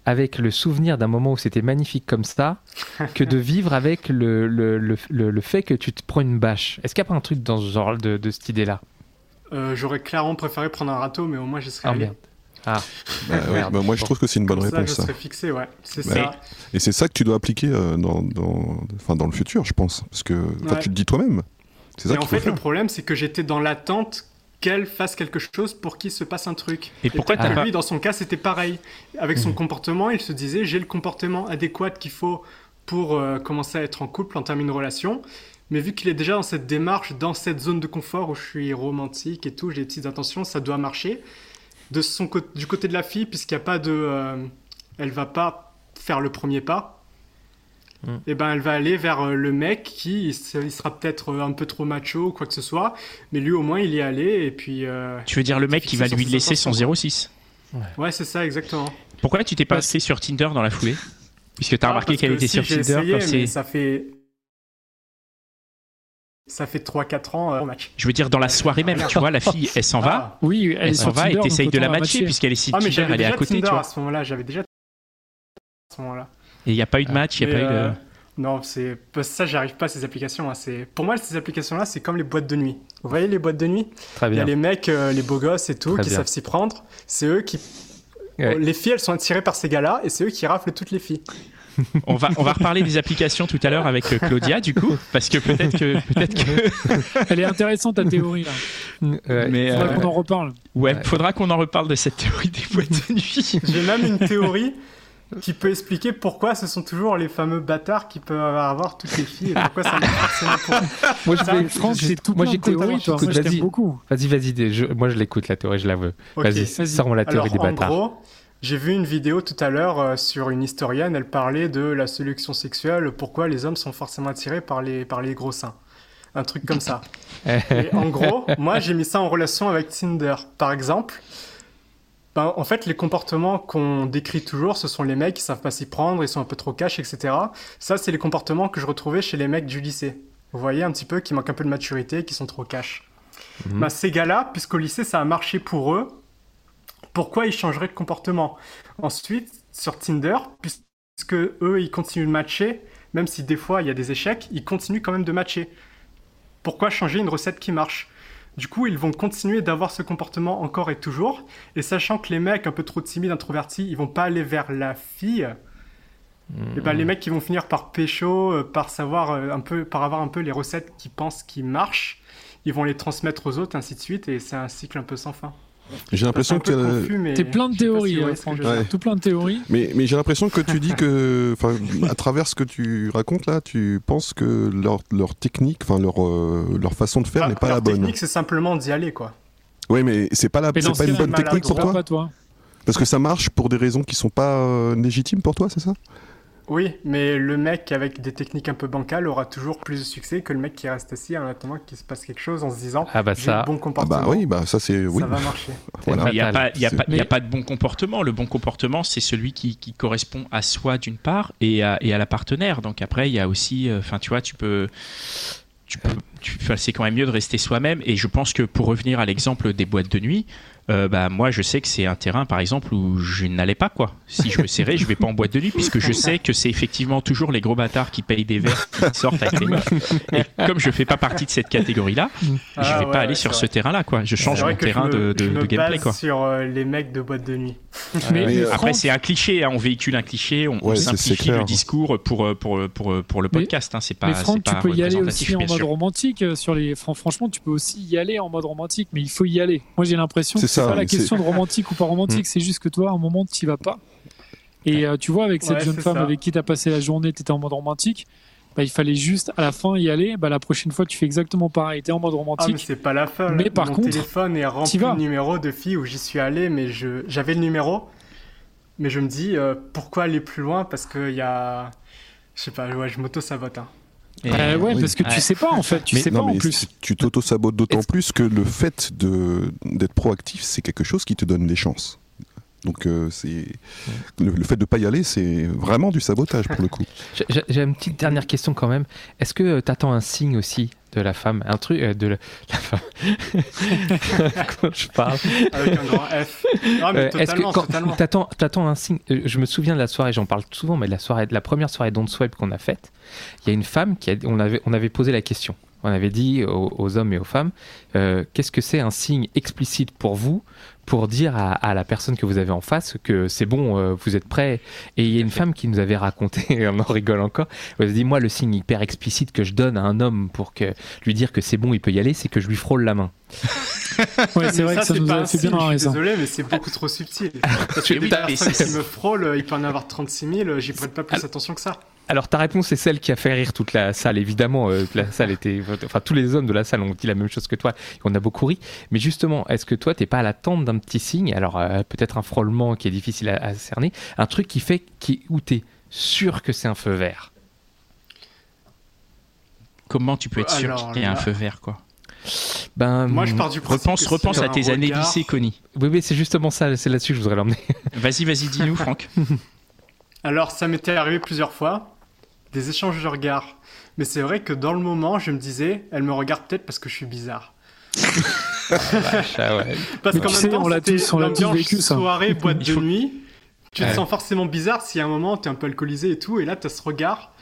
avec le souvenir d'un moment où c'était magnifique comme ça que de [laughs] vivre avec le, le, le, le- le fait que tu te prends une bâche? Est-ce qu'il n'y a pas un truc dans ce genre de, de cette idée-là? Euh, J'aurais clairement préféré prendre un râteau, mais au moins j'y serais Ah allé. merde. Ah, Bah, ouais, [laughs] bah, moi, je trouve que c'est une bonne Comme ça, réponse. je ça. serais fixé, ouais. C'est Ouais. ça. Et c'est ça que tu dois appliquer euh, dans, dans, enfin, dans le futur, je pense. Parce que Ouais. tu te dis toi-même. C'est ça Et en fait, faire. le problème, c'est que j'étais dans l'attente qu'elle fasse quelque chose pour qu'il se passe un truc. Et pourquoi peut-être que lui, dans son cas, c'était pareil. Avec Mhm. son comportement, il se disait j'ai le comportement adéquat qu'il faut pour euh, commencer à être en couple, entamer une relation. Mais vu qu'il est déjà dans cette démarche, dans cette zone de confort où je suis romantique et tout, j'ai des petites intentions, ça doit marcher. De son côté, du côté de la fille, puisqu'il n'y a pas de, euh, elle va pas faire le premier pas. Mm. Et ben, elle va aller vers euh, le mec qui il se- il sera peut-être euh, un peu trop macho ou quoi que ce soit, mais lui au moins il y est allé et puis. euh, Tu veux dire le mec qui va lui laisser son intentions. 06 Ouais, c'est ça exactement. Pourquoi tu t'es pas passé sur Tinder dans la foulée? Puisque t'as Ah, remarqué qu'elle que était si, sur Tinder essayé, mais ça fait. Ça fait 3-4 ans euh, au match. Je veux dire dans la soirée même, tu vois, la fille, elle s'en va, Ah, Oui, elle, s'en va et t'essayes de la matcher puisqu'elle est sur Ah, mais Tinder, j'avais elle est à côté, Tinder tu vois. à ce moment-là, j'avais déjà à ce moment-là. Et il n'y a pas eu de match, il n'y a pas eu euh, de. Non, c'est ça, j'arrive pas à ces applications. hein, c'est Pour moi, ces applications-là, c'est comme les boîtes de nuit. Vous voyez les boîtes de nuit? Très Il y a les mecs, euh, les beaux gosses et tout, Très qui bien. savent s'y prendre. C'est eux qui. Ouais. Les filles, elles sont attirées par ces gars-là et c'est eux qui raflent toutes les filles. On va, on va reparler des applications tout à l'heure avec euh, Claudia, du coup, parce que peut-être que. Peut-être que... [laughs] Elle est intéressante ta théorie là. Ouais. Mais, Faudrait euh, qu'on en reparle. Ouais, Ouais. faudra qu'on en reparle de cette théorie des boîtes de nuit. [laughs] J'ai même une théorie qui peut expliquer pourquoi ce sont toujours les fameux bâtards qui peuvent avoir toutes les filles et pourquoi ça marche forcément pour Moi, je Franck, je- c'est tout moi, j'écoute. vas-y. beaucoup. Vas-y, vas-y. je- moi, je l'écoute, la théorie, je la veux. Vas-y, sors-moi la théorie Alors, des en bâtards. gros, j'ai vu une vidéo tout à l'heure euh, sur une historienne, elle parlait de la sélection sexuelle, pourquoi les hommes sont forcément attirés par les, par les gros seins. Un truc comme ça. [laughs] Et en gros, moi j'ai mis ça en relation avec Tinder. Par exemple, ben, en fait, les comportements qu'on décrit toujours, ce sont les mecs qui savent pas s'y prendre, ils sont un peu trop cash, etc. Ça, c'est les comportements que je retrouvais chez les mecs du lycée. Vous voyez un petit peu, qui manquent un peu de maturité, qui sont trop cash. Mhm. Ben, ces gars-là, puisqu'au lycée ça a marché pour eux, pourquoi ils changeraient de comportement Ensuite, sur Tinder, puisque eux, ils continuent de matcher, même si des fois il y a des échecs, ils continuent quand même de matcher. Pourquoi changer une recette qui marche? Du coup, ils vont continuer d'avoir ce comportement encore et toujours, et sachant que les mecs un peu trop timides, introvertis, ils vont pas aller vers la fille. Et ben, les mecs qui vont finir par pécho, euh, par savoir euh, un peu, par avoir un peu les recettes qu'ils pensent qui marchent, ils vont les transmettre aux autres, ainsi de suite, et c'est un cycle un peu sans fin. J'ai l'impression que T'es plein de théories, Franck. dire. Ouais. Tout plein de théories. Mais, mais j'ai l'impression que tu dis que, enfin, à travers ce que tu racontes là, tu penses que leur, leur technique, enfin leur, euh, leur façon de faire Ah, n'est pas leur la bonne. technique, c'est simplement d'y aller, quoi. Oui, mais c'est pas la, c'est pas une bonne technique pour toi, Pas toi. parce que ça marche pour des raisons qui sont pas euh, légitimes pour toi, c'est ça? Oui, mais le mec avec des techniques un peu bancales aura toujours plus de succès que le mec qui reste assis en attendant qu'il se passe quelque chose en se disant Ah bah ça. le bon Ah comportement. bah oui, bah ça c'est oui. Ça va marcher. [laughs] Voilà. Il n'y a, pas- il y a, pas- il y a Mais- pas de bon comportement. Le bon comportement, c'est celui qui, qui correspond à soi d'une part et à, et à la partenaire. Donc après, il y a aussi, euh, enfin, tu vois, tu peux, tu peux, tu- c'est quand même mieux de rester soi-même. Et je pense que pour revenir à l'exemple des boîtes de nuit, euh, bah moi, je sais que c'est un terrain, par exemple, où je n'allais pas quoi. Si je me serrais, je vais pas en boîte de nuit puisque je sais que c'est effectivement toujours les gros bâtards qui payent des verres qui sortent avec les meufs. Et comme je fais pas partie de cette catégorie-là, je Ah vais ouais, pas aller sur vrai. ce terrain-là quoi. Je change mon je terrain me- de, de- je me de gameplay quoi. sur euh, les mecs de boîte de nuit. Mais, mais, euh, Après, c'est un cliché, hein, on véhicule un cliché, on, Ouais, simplifie le discours pour, pour, pour, pour, pour le Mais- podcast. hein, c'est pas, mais Franck, tu pas peux y aller aussi en mode romantique sur les. fran- Franchement, tu peux aussi y aller en mode romantique, mais il faut y aller. Moi, j'ai l'impression que C'est pas la question de romantique ou pas romantique, c'est juste que toi, à un moment, tu y vas pas. Et euh, tu vois, avec cette Ouais, jeune femme ça. avec qui tu as passé la journée, tu étais en mode romantique. Bah, il fallait juste à la fin y aller. Bah, la prochaine fois, tu fais exactement pareil. Tu es en mode Ah, mais romantique. c'est pas la fin. Mais par Mon contre, téléphone est t'y rempli vas. de numéros de filles où j'y suis allé, mais je j'avais le numéro. Mais je me dis, euh, pourquoi aller plus loin? Parce qu'il y a. Je sais pas, ouais, je m'auto-sabote. hein. Euh, ouais, oui. parce que tu Ouais. sais pas en fait. Tu Mais sais non, pas en plus. tu t'auto-sabotes d'autant plus que le fait de d'être proactif, c'est quelque chose qui te donne des chances. Donc euh, c'est le, le fait de pas y aller, c'est vraiment du sabotage pour le coup. [laughs] J'ai- une petite dernière question quand même. Est-ce que tu attends un signe aussi de la femme, un truc euh, de la, [laughs] la femme. quand je parle. Avec un grand F. Mais Euh, Est-ce que quand t'attends, t'attends un signe euh, Je me souviens de la soirée, j'en parle souvent, mais de la soirée, de la première soirée Don't Swipe qu'on a faite, il y a une femme qui a, on avait, on avait posé la question. On avait dit aux, aux hommes et aux femmes, euh, qu'est-ce que c'est un signe explicite pour vous pour dire à, à la personne que vous avez en face que c'est bon, euh, vous êtes prêt. Et il y a une femme qui nous avait raconté, [laughs] et on en rigole encore, elle a dit moi le signe hyper explicite que je donne à un homme pour que lui dire que c'est bon, il peut y aller, c'est que je lui frôle la main. [laughs] Ouais, c'est vrai que ça nous a fait bien ça. suis désolé, mais c'est beaucoup trop subtil. Parce que des personnes c'est- qui me frôlent, il peut en avoir 36 000, j'y prête pas plus attention que ça. Alors ta réponse est celle qui a fait rire toute la salle, évidemment. euh, la salle était, enfin tous les hommes de la salle ont dit la même chose que toi. Et on a beaucoup ri. Mais justement, est-ce que toi t'es pas à l'attente d'un petit signe? Alors euh, peut-être un frôlement qui est difficile à, à cerner, un truc qui fait qui où t'es sûr que c'est un feu vert? Comment tu peux être sûr qu'il y a un feu vert, quoi? Ben Moi, je pars du principe Repense, repense à tes années regard- lycée, Connie. oui, oui, c'est justement ça. C'est là-dessus que je voudrais l'emmener. Vas-y, vas-y, dis-nous, Franck. [laughs] Alors, ça m'était arrivé plusieurs fois, des échanges de regards. Mais c'est vrai que dans le moment, je me disais, elle me regarde peut-être parce que je suis bizarre. Ah ouais. [laughs] Parce qu'en même temps, on l'a tous- on l'a vécu, ça. soirée, boîte de faut- nuit. Tu te sens forcément bizarre si à un moment, t'es un peu alcoolisé et tout, et là, t'as ce regard.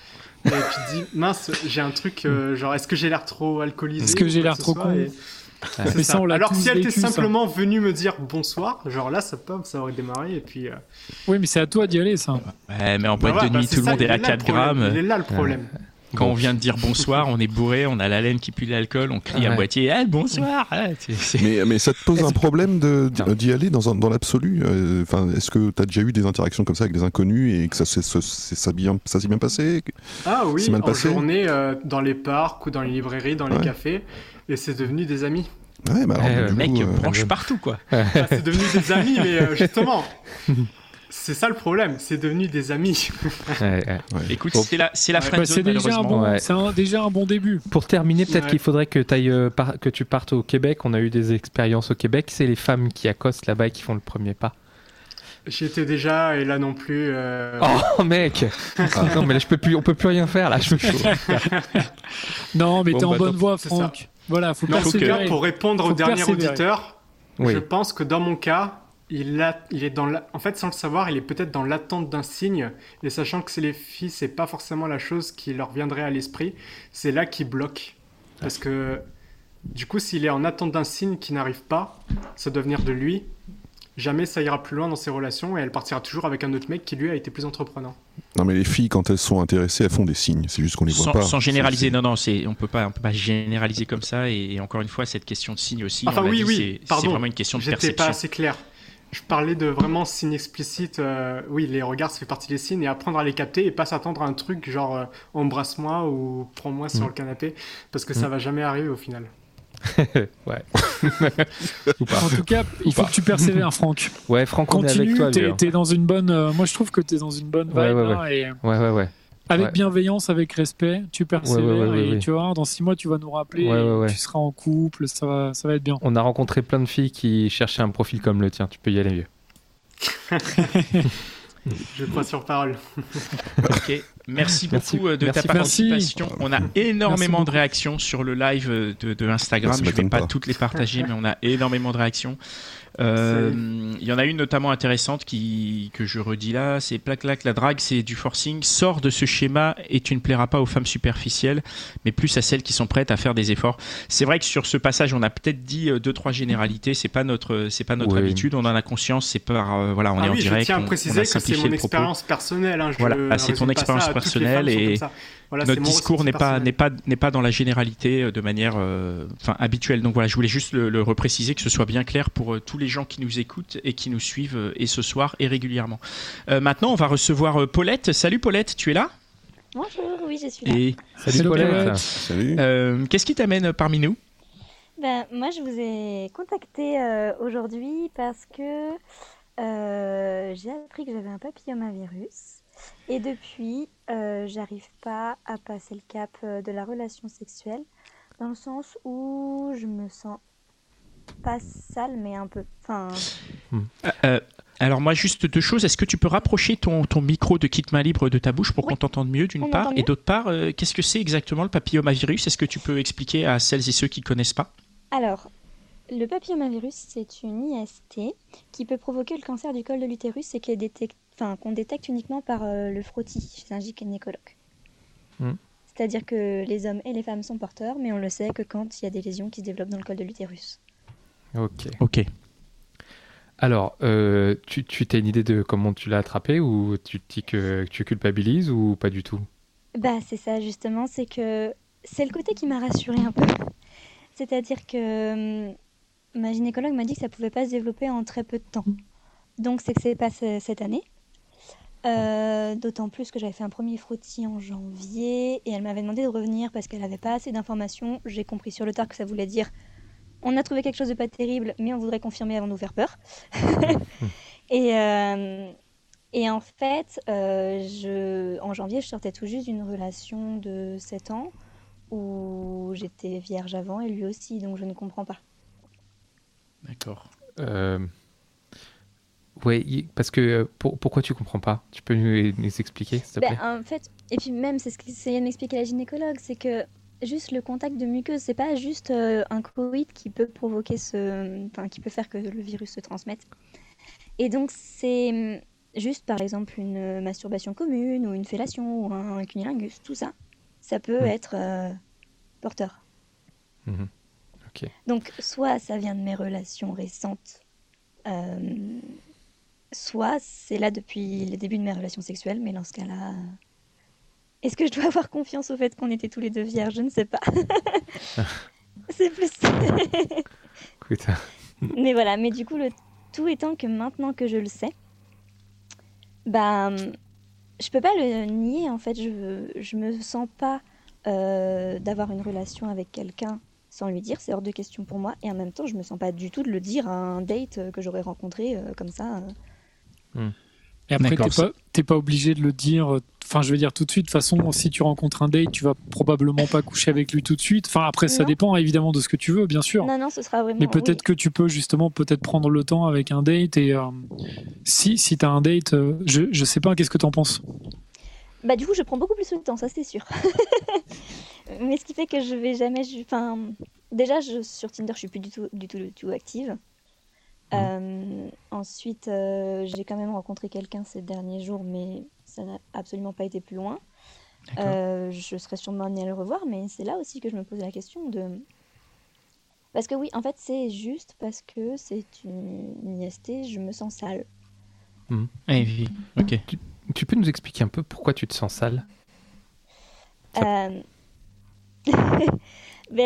Et tu te dis, mince, j'ai un truc, euh, genre, est-ce que j'ai l'air trop alcoolisé Est-ce que j'ai l'air trop con et- Mais ça. ça, on l'a Alors si elle était ça. simplement venue me dire bonsoir, genre là, ça peut, ça aurait démarré, et puis... euh, Oui, mais c'est à toi d'y aller, ça. Ouais, mais en bah boîte de bah nuit, tout le monde est à là le 4 problème, grammes. Il est là le problème. Quand on vient de dire bonsoir, on est bourré, on a la laine qui pue l'alcool, on crie à Ouais. moitié Eh, bonsoir Mais, mais ça te pose un problème d'y aller dans, un- dans l'absolu euh, Enfin, Est-ce que tu as déjà eu des interactions comme ça avec des inconnus et que ça s'est ça, s'est- ça bien- passé? Ah oui, mal en passé? journée, euh, dans les parcs ou dans les librairies, dans les Ouais. cafés, et c'est devenu des amis. Ouais, bah alors, Eh, du mec coup, euh, branche partout, quoi. [laughs] Ah, c'est devenu des amis, mais euh, [laughs] justement, c'est ça le problème, c'est devenu des amis. Ouais, ouais. Écoute, c'est la, c'est la Ouais, Bah, c'est déjà, bon, déjà un bon début. Pour terminer, peut-être Ouais. qu'il faudrait que, euh, par- que tu partes au Québec. On a eu des expériences au Québec. C'est les femmes qui accostent là-bas et qui font le premier pas. J'y étais déjà, et là non plus. euh, Oh mec [laughs] Non mais là je peux plus, on peut plus rien faire là. Je peux. Non, mais Bon, t'es en bah, bonne voie, C'est Franck. Voilà, faut persévérer. pour répondre au dernier persévérer. auditeur, Oui. je pense que dans mon cas, il, a, il est dans la... En fait, sans le savoir, il est peut-être dans l'attente d'un signe, et sachant que c'est les filles, c'est pas forcément la chose qui leur viendrait à l'esprit, c'est là qui bloque. Parce que, du coup, s'il est en attente d'un signe qui n'arrive pas, ça doit venir de lui. Jamais ça ira plus loin dans ses relations, et elle partira toujours avec un autre mec qui, lui, a été plus entreprenant. Non, mais les filles, quand elles sont intéressées, elles font des signes. C'est juste qu'on les voit Sans, pas. sans généraliser, non, non, c'est, on peut pas, on peut pas généraliser comme ça. Et, et encore une fois, cette question de signe aussi, Enfin, oui, dit, oui, c'est, vraiment une question de J'étais perception. pas assez clair. Je parlais de vraiment signes explicites. euh, oui, les regards, ça fait partie des signes et apprendre à les capter et pas s'attendre à un truc genre euh, embrasse-moi ou prends-moi sur Mm. le canapé parce que ça Mm. va jamais arriver au final. [laughs] ouais. [laughs] Ou pas. En tout cas, il faut que tu persévères, Franck. Ouais, Franck, on est avec Continue, toi. t'es dans une bonne. euh, moi, je trouve que t'es dans une bonne vibe. Ouais, ouais, et Ouais, ouais, ouais. avec Ouais. bienveillance, avec respect, tu persévères Ouais, ouais, ouais, et ouais, tu voir, dans six mois, tu vas nous rappeler. Ouais, ouais, ouais. Tu seras en couple, ça va, ça va être bien. On a rencontré plein de filles qui cherchaient un profil comme le tien. Tu peux y aller, vieux. [laughs] [laughs] Je crois sur parole. [laughs] Ok, merci beaucoup euh, de Merci. ta Merci. participation. On a énormément de réactions sur le live euh, de, de Instagram. Ça Je ne vais pas. toutes les partager, mais on a énormément de réactions. Euh, Il y en a une notamment intéressante qui, que je redis là, c'est plaque clac la drague, c'est du forcing. Sors de ce schéma et tu ne plairas pas aux femmes superficielles, mais plus à celles qui sont prêtes à faire des efforts. C'est vrai que sur ce passage, on a peut-être dit euh, deux trois généralités. C'est pas notre, c'est pas notre Oui. habitude. On en a conscience. C'est par, euh, voilà, on ah est en oui, direct. je tiens on- à on préciser a que c'est simplifié mon le propos. expérience personnelle. hein, je Voilà, ah, c'est ton expérience personnelle et. Voilà, notre discours n'est pas n'est pas n'est pas dans la généralité euh, de manière euh, habituelle. Donc voilà, je voulais juste le, le repréciser que ce soit bien clair pour euh, tous les gens qui nous écoutent et qui nous suivent euh, et ce soir et régulièrement. Euh, maintenant, on va recevoir euh, Paulette. Salut Paulette, tu es là? Bonjour, oui, je suis là. Et Salut, Salut, Paulette. Paulette. Salut. euh, qu'est-ce qui t'amène parmi nous? Ben, moi, je vous ai contacté euh, aujourd'hui parce que euh, j'ai appris que j'avais un papillomavirus. Et depuis, euh, j'arrive pas à passer le cap de la relation sexuelle, dans le sens où je me sens pas sale, mais un peu. Enfin, Euh, Alors moi juste deux choses. Est-ce que tu peux rapprocher ton, ton micro de kit main libre de ta bouche pour qu'on t'entende mieux d'une part? et d'autre part euh, qu'est-ce que c'est exactement le papillomavirus? Est-ce que tu peux expliquer à celles et ceux qui connaissent pas? Alors, le papillomavirus, c'est une IST qui peut provoquer le cancer du col de l'utérus et qu'on détecte uniquement par euh, le frottis chez un gynécologue. Hmm. C'est-à-dire que les hommes et les femmes sont porteurs, mais on le sait que quand il y a des lésions qui se développent dans le col de l'utérus. Ok. Ok. Alors, euh, tu, tu as une idée de comment tu l'as attrapé ou tu te dis que tu culpabilises ou pas du tout? Bah, c'est ça justement, c'est que c'est le côté qui m'a rassurée un peu. C'est-à-dire que hum, ma gynécologue m'a dit que ça pouvait pas se développer en très peu de temps. Donc c'est que c'est pas ce- cette année. Euh, D'autant plus que j'avais fait un premier frottis en janvier et elle m'avait demandé de revenir parce qu'elle n'avait pas assez d'informations. J'ai compris sur le tard que ça voulait dire on a trouvé quelque chose de pas terrible, mais on voudrait confirmer avant de nous faire peur. [laughs] et, euh, et en fait, euh, je, en janvier, je sortais tout juste d'une relation de 7 ans où j'étais vierge avant et lui aussi, donc je ne comprends pas. D'accord. Euh, Ouais, y- parce que pour- pourquoi tu comprends pas? Tu peux nous, nous expliquer, s'il te Ben, plaît? en fait, et puis même, c'est ce qu'essayait de m'expliquer la gynécologue, c'est que juste le contact de muqueuse, c'est pas juste euh, un coït qui peut provoquer ce. Enfin, qui peut faire que le virus se transmette. Et donc, c'est hum, juste par exemple une masturbation commune ou une fellation ou un cunilingus, tout ça. Ça peut Hmm. être euh, porteur. Mhm. Ok. Donc, soit ça vient de mes relations récentes, euh, soit c'est là depuis les débuts de mes relations sexuelles, mais dans ce cas-là, euh, est-ce que je dois avoir confiance au fait qu'on était tous les deux vierges? Je ne sais pas. [laughs] c'est plus. [laughs] Mais voilà, mais du coup, le tout étant que maintenant que je le sais, bah, je peux pas le nier en fait. Je, je me sens pas euh, d'avoir une relation avec quelqu'un sans lui dire, c'est hors de question pour moi. Et en même temps, je me sens pas du tout de le dire à un date euh, que j'aurais rencontré euh, comme ça. euh. Et après, t'es pas, pas obligé de le dire. euh, Enfin, je veux dire tout de suite. De toute façon, si tu rencontres un date, tu vas probablement pas coucher avec lui tout de suite. Enfin, après, ça dépend évidemment de ce que tu veux, bien sûr. Non, non, ce sera vraiment. Mais peut-être oui. que tu peux justement peut-être prendre le temps avec un date et euh, si si t'as un date, euh, je je sais pas, qu'est-ce que t'en penses? Bah du coup, je prends beaucoup plus de temps, ça c'est sûr. [laughs] Mais ce qui fait que je vais jamais... Enfin, déjà, je, sur Tinder, je suis plus du tout, du tout, du tout active. Euh, ensuite, euh, j'ai quand même rencontré quelqu'un ces derniers jours, mais ça n'a absolument pas été plus loin. Euh, je serais sûrement amenée à le revoir, mais c'est là aussi que je me posais la question de... Parce que oui, en fait, c'est juste parce que c'est une, une IST, je me sens sale. Eh oui, ok. tu peux nous expliquer un peu pourquoi tu te sens sale? Ça- Euh, [laughs]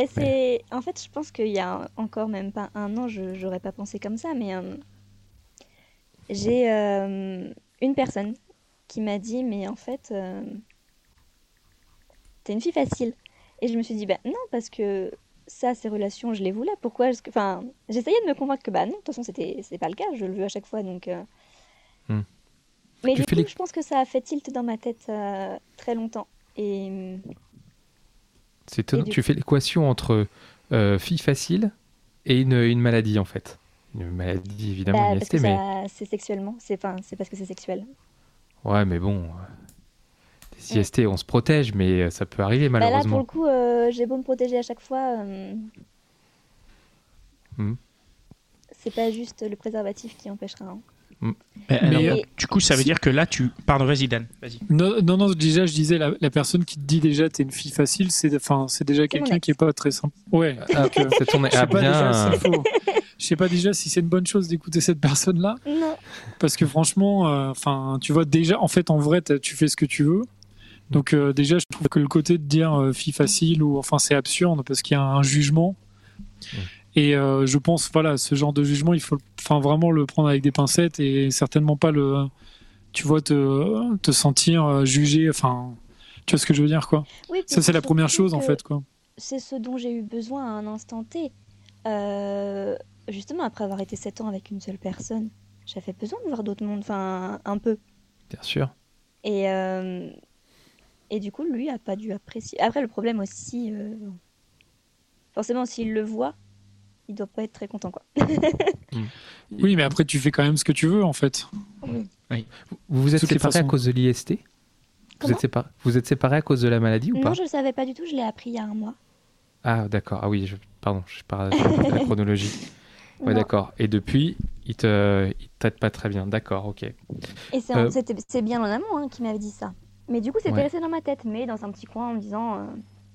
c'est... En fait, je pense qu'il y a encore même pas un an, je j'aurais pas pensé comme ça, mais euh, j'ai euh, une personne qui m'a dit, mais en fait, euh, t'es une fille facile. Et je me suis dit, bah non, parce que ça, ces relations, je les voulais. Pourquoi que... Enfin, j'essayais de me convaincre que, bah non, de toute façon, c'était c'est pas le cas, je le veux à chaque fois, donc... Hmm. Mais Tu du coup, les- je pense que ça a fait tilt dans ma tête très longtemps. Et... C'est étonnant. Du Tu fais l'équation entre euh, fille facile et une, une maladie en fait. Une maladie évidemment Bah, que mais c'est sexuellement, c'est c'est parce que c'est sexuel. ouais, mais bon, euh, des IST on se protège, mais euh, ça peut arriver Bah là, pour malheureusement. le coup, euh, j'ai beau me protéger à chaque fois, euh, Hmm. c'est pas juste le préservatif qui empêchera. hein. Mais, Mais, alors, euh, du coup, ça veut si- dire que là, tu. Pardon, vas-y, Dan. Non, non, non, déjà, je disais, la, la personne qui te dit déjà t'es une fille facile, c'est enfin, c'est déjà quelqu'un qui est pas très simple. Ouais. [laughs] Ah, donc, c'est ton je sais ah, pas bien. je sais pas déjà si c'est une bonne chose d'écouter cette personne-là, Non, parce que franchement, euh, enfin, tu vois déjà, en fait, en vrai, tu fais ce que tu veux. Donc euh, déjà, je trouve que le côté de dire euh, fille facile ou enfin, c'est absurde parce qu'il y a un jugement. Et euh, je pense, voilà, ce genre de jugement, il faut, enfin, vraiment le prendre avec des pincettes et certainement pas le, tu vois, te, te sentir euh, jugé. Enfin, tu vois ce que je veux dire, quoi. oui, Ça, c'est la première chose, en fait, quoi. C'est ce dont j'ai eu besoin à un instant T. Euh, justement, après avoir été 7 ans avec une seule personne, j'avais besoin de voir d'autres mondes, enfin, un peu. Bien sûr. Et, euh, et du coup, lui a pas dû apprécier. Après, le problème aussi, euh, forcément, s'il le voit, il doit pas être très content, quoi. [laughs] Oui, mais après, tu fais quand même ce que tu veux, en fait. Oui. Vous vous êtes séparés à cause de l'IST? Vous êtes, séparés, vous êtes séparés à cause de la maladie ou pas? Non, je le savais pas du tout, je l'ai appris il y a un mois. Ah, d'accord. Ah oui, je- pardon, je parle de la [laughs] chronologie. Ouais, Non. d'accord. Et depuis, il te, il te traite pas très bien. D'accord, ok. Et c'est Euh, c'est bien en amont hein, qui m'avait dit ça. Mais du coup, c'était Ouais. resté dans ma tête, mais dans un petit coin en me disant. euh,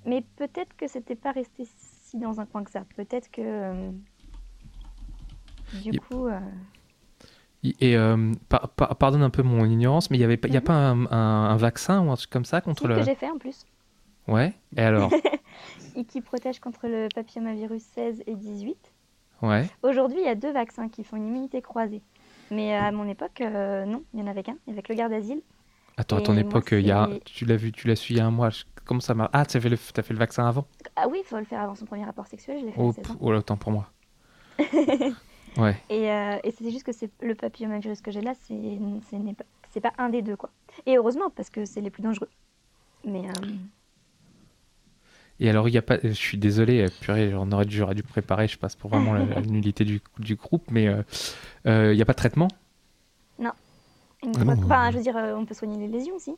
Mais peut-être que c'était pas resté si dans un coin que ça. Peut-être que. euh, Du coup. euh, Et euh, par- par- pardonne un peu mon ignorance, mais il y avait, pas- il y a pas un, un- un vaccin ou un truc comme ça contre le. que j'ai fait en plus. Ouais. Et alors? [laughs] Et qui protège contre le papillomavirus 16 et 18. Ouais. Aujourd'hui, il y a deux vaccins qui font une immunité croisée. Mais à mon époque, euh, non, il y en avait qu'un, avec le garde d'asile. Attends, à ton époque, il y a, tu l'as vu, tu l'as su il y a un mois. je- Comment ça marche? Ah, tu as fait, le, t'as fait le vaccin avant? Ah oui, il faut le faire avant son premier rapport sexuel, je l'ai fait Oh, à 16 ans. p- oh là, autant pour moi. [laughs] Ouais. Et, euh, et c'est juste que c'est le papillomavirus que j'ai là, c'est pas, un des deux quoi. Et heureusement parce que c'est les plus dangereux. Mais euh, Et alors, il y a pas. Je suis désolé, euh, purée, dû, j'aurais dû préparer, je passe pour vraiment la, la [laughs] nullité du, du groupe, mais euh, euh, il n'y a pas de traitement? Une Ah non. je veux dire, on peut soigner les lésions aussi.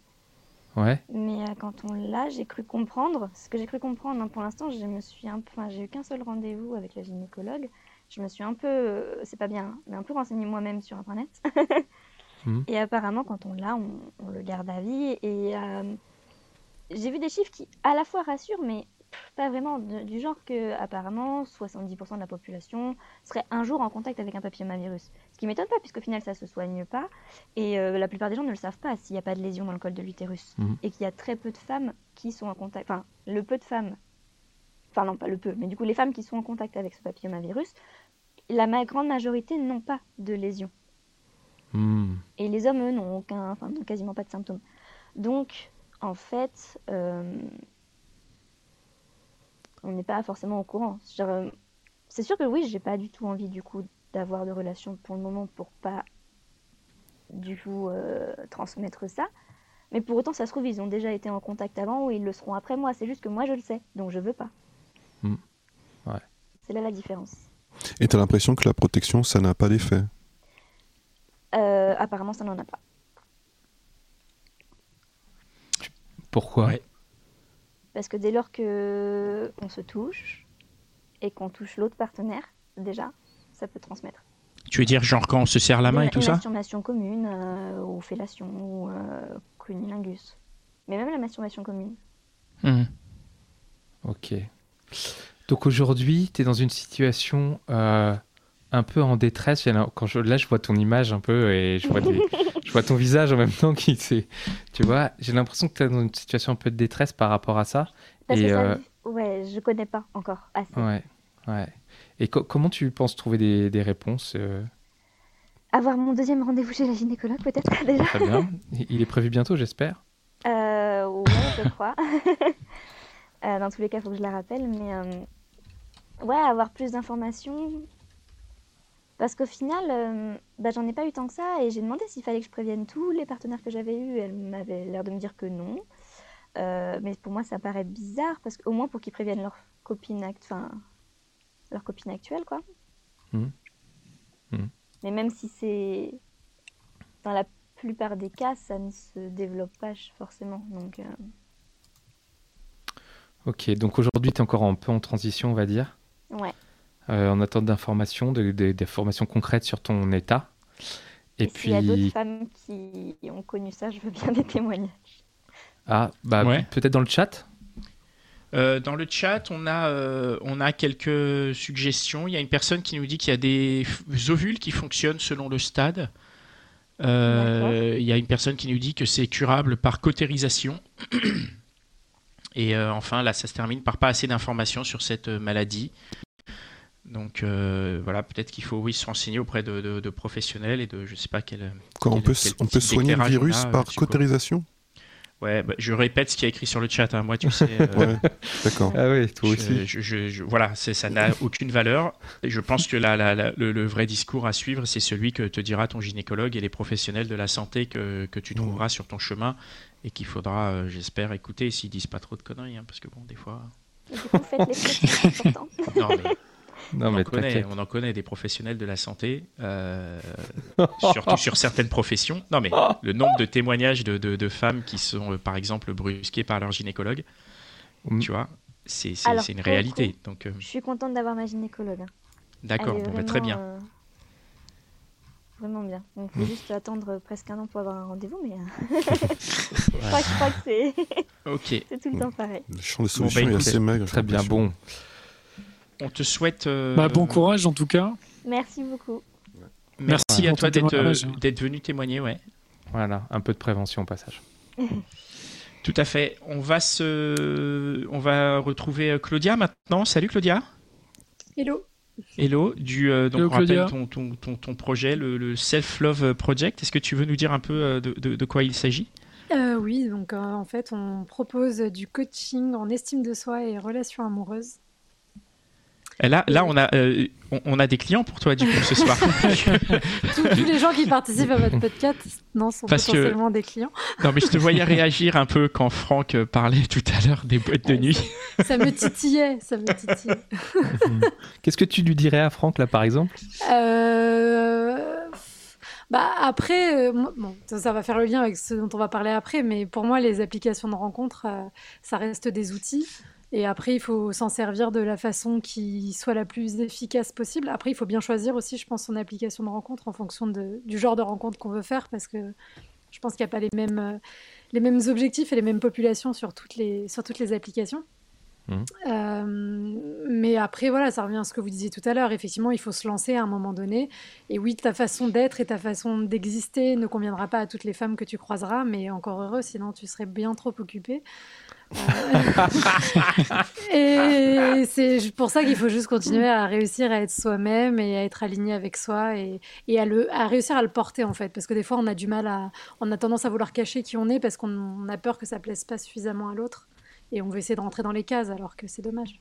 Ouais. Mais euh, quand on l'a, j'ai cru comprendre. Ce que j'ai cru comprendre, hein, pour l'instant, je me suis un peu, enfin, j'ai eu qu'un seul rendez-vous avec la gynécologue. Je me suis un peu, euh, c'est pas bien, hein, mais un peu renseignée moi-même sur internet. Mhm. [laughs] Et apparemment, quand on l'a, on, on le garde à vie. Et euh, j'ai vu des chiffres qui, à la fois rassurent, mais pas vraiment, de- du genre que apparemment 70% de la population serait un jour en contact avec un papillomavirus. Ce qui m'étonne pas, puisqu'au final, ça se soigne pas. Et euh, la plupart des gens ne le savent pas s'il n'y a pas de lésion dans le col de l'utérus. Mhm. Et qu'il y a très peu de femmes qui sont en contact. Enfin, le peu de femmes. Enfin, non, pas le peu, mais du coup, les femmes qui sont en contact avec ce papillomavirus, la ma- grande majorité n'ont pas de lésion. Hmm. Et les hommes, eux, n'ont aucun, enfin, n'ont quasiment pas de symptômes. Donc, en fait, euh, on n'est pas forcément au courant. Euh, C'est sûr que oui, j'ai pas du tout envie du coup d'avoir de relations pour le moment pour pas du coup euh, transmettre ça. Mais pour autant, ça se trouve, ils ont déjà été en contact avant ou ils le seront après moi. C'est juste que moi, je le sais, donc je veux pas. Hmm. Ouais. C'est là la différence. Et t'as l'impression que la protection, ça n'a pas d'effet? Euh, apparemment, ça n'en a pas. Pourquoi? Ouais. Parce que dès lors que on se touche et qu'on touche l'autre partenaire, déjà, ça peut transmettre. Tu veux dire, genre quand on se serre la main et tout une ça masturbation commune, euh, ou fellation, ou euh, cunnilingus. Mais même la masturbation commune. Mhm. Ok. Donc aujourd'hui, tu es dans une situation euh, un peu en détresse. Quand je, là, je vois ton image un peu et je vois, des- je vois ton visage en même temps qui c'est. Tu vois, j'ai l'impression que tu es dans une situation un peu de détresse par rapport à ça. Parce et que ça, euh, ouais, je connais pas encore assez. ouais, ouais. Et co- comment tu penses trouver des, des réponses euh, Avoir mon deuxième rendez-vous chez la gynécologue, peut-être [laughs] déjà. Très bien. Il est prévu bientôt, j'espère. Euh, ouais, je crois. [laughs] Euh, dans tous les cas, il faut que je la rappelle. Mais euh, ouais, avoir plus d'informations. Parce qu'au final, euh, bah, j'en ai pas eu tant que ça. Et j'ai demandé s'il fallait que je prévienne tous les partenaires que j'avais eus. Elle m'avait l'air de me dire que non. Euh, mais pour moi, ça paraît bizarre. Parce qu'au moins pour qu'ils préviennent leur copine, act... enfin, leur copine actuelle, quoi. Mhm. Mhm. Mais même si c'est. Dans la plupart des cas, ça ne se développe pas forcément. Donc. euh, Ok, donc aujourd'hui, tu es encore un peu en transition, on va dire. Ouais. Euh, en attente d'informations, de- de- d'informations concrètes sur ton état. Et, Et s'il y a d'autres puis, femmes qui ont connu ça, je veux bien des témoignages. ah, bah, Ouais. peut-être dans le chat? Euh, dans le chat, on a, euh, on a quelques suggestions. Il y a une personne qui nous dit qu'il y a des ovules qui fonctionnent selon le stade. Euh, il y a une personne qui nous dit que c'est curable par cautérisation. Et euh, enfin, là, ça se termine par pas assez d'informations sur cette euh, maladie. Donc euh, voilà, peut-être qu'il faut oui, se renseigner auprès de, de- de professionnels et de je sais pas quel. Quoi, on peut, quel on peut soigner le virus a, par cautérisation Ouais, bah, je répète ce qui est écrit sur le chat. hein. Moi, tu sais. euh, [laughs] Ouais, d'accord. Ah oui, toi je- aussi. je- je- je- voilà, ça n'a aucune valeur. Et je pense que la- la- la- le, le vrai discours à suivre, c'est celui que te dira ton gynécologue et les professionnels de la santé que, que tu trouveras sur ton chemin et qu'il faudra, euh, j'espère, écouter s'ils disent pas trop de conneries. hein, parce que bon, des fois. Et du coup, faites les [laughs] c'est important. Non, mais Non, on, mais en connaît, t'inquiète. on en connaît des professionnels de la santé, euh, surtout sur certaines professions. Non, mais le nombre de témoignages de, de- de femmes qui sont, euh, par exemple, brusquées par leur gynécologue, Mm. tu vois, c'est une réalité. coup, Donc, euh, Je suis contente d'avoir ma gynécologue. hein. d'accord, bon, bah, très bien. euh, Vraiment bien. Il Mm. faut juste attendre presque un an pour avoir un rendez-vous, mais euh, [laughs] [laughs] je, crois, je crois que c'est Ok, [laughs] c'est tout le temps pareil. Le champ des Bon, bah, solutions est assez maigre. Très bien, bon. On te souhaite. euh, Bah, bon courage en tout cas. Merci beaucoup. Merci, Merci à toi d'être euh, d'être venu témoigner, ouais. Voilà, un peu de prévention au passage. [laughs] Tout à fait. On va se, on va retrouver euh, Claudia maintenant. Salut Claudia. Hello. Hello, du euh, donc Hello, on rappelle ton, ton, ton, ton projet, le, le Self Love Project. Est-ce que tu veux nous dire un peu de, de, de quoi il s'agit? Euh, oui, donc euh, en fait, on propose du coaching en estime de soi et relations amoureuses. Là, là, on a, euh, on, on a des clients pour toi du coup ce soir. [laughs] Tous, tous les gens qui participent à votre podcast, non, sont Parce que- potentiellement des clients. non, mais je te voyais réagir un peu quand Franck parlait tout à l'heure des boîtes de nuit. Ça me titillait, ça me titillait. [laughs] Qu'est-ce que tu lui dirais à Franck, là, par exemple? Euh, Bah après, euh, bon, ça, ça va faire le lien avec ce dont on va parler après, mais pour moi, les applications de rencontres, euh, ça reste des outils. Et après, il faut s'en servir de la façon qui soit la plus efficace possible. Après, il faut bien choisir aussi, je pense, son application de rencontre en fonction de- du genre de rencontre qu'on veut faire, parce que je pense qu'il n'y a pas les mêmes, euh, les mêmes objectifs et les mêmes populations sur toutes les, sur toutes les applications. Mhm. Euh, mais après, voilà, ça revient à ce que vous disiez tout à l'heure. Effectivement, il faut se lancer à un moment donné. Et oui, ta façon d'être et ta façon d'exister ne conviendra pas à toutes les femmes que tu croiseras, mais encore heureux, sinon tu serais bien trop occupé. Euh, [laughs] et c'est pour ça qu'il faut juste continuer à réussir à être soi-même et à être aligné avec soi et, et à, le, à réussir à le porter en fait. Parce que des fois, on a du mal à. On a tendance à vouloir cacher qui on est parce qu'on on a peur que ça plaise pas suffisamment à l'autre. Et on veut essayer de rentrer dans les cases alors que c'est dommage.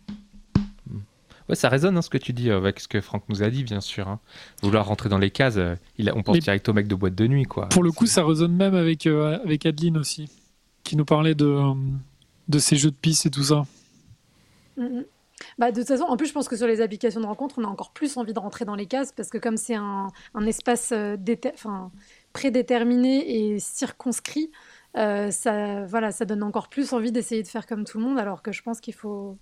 Ouais, ça résonne hein, ce que tu dis avec ce que Franck nous a dit, bien sûr. hein. Vouloir rentrer dans les cases, euh, il a- on pense Mais- direct au mec de boîte de nuit, quoi. Pour le coup, ça résonne même avec, euh, avec Adeline aussi, qui nous parlait de, euh, de ses jeux de piste et tout ça. Mhm. Bah, de toute façon, en plus, je pense que sur les applications de rencontre, on a encore plus envie de rentrer dans les cases parce que comme c'est un, un espace euh, prédéterminé et circonscrit, euh, ça, voilà, ça donne encore plus envie d'essayer de faire comme tout le monde, alors que je pense qu'il faut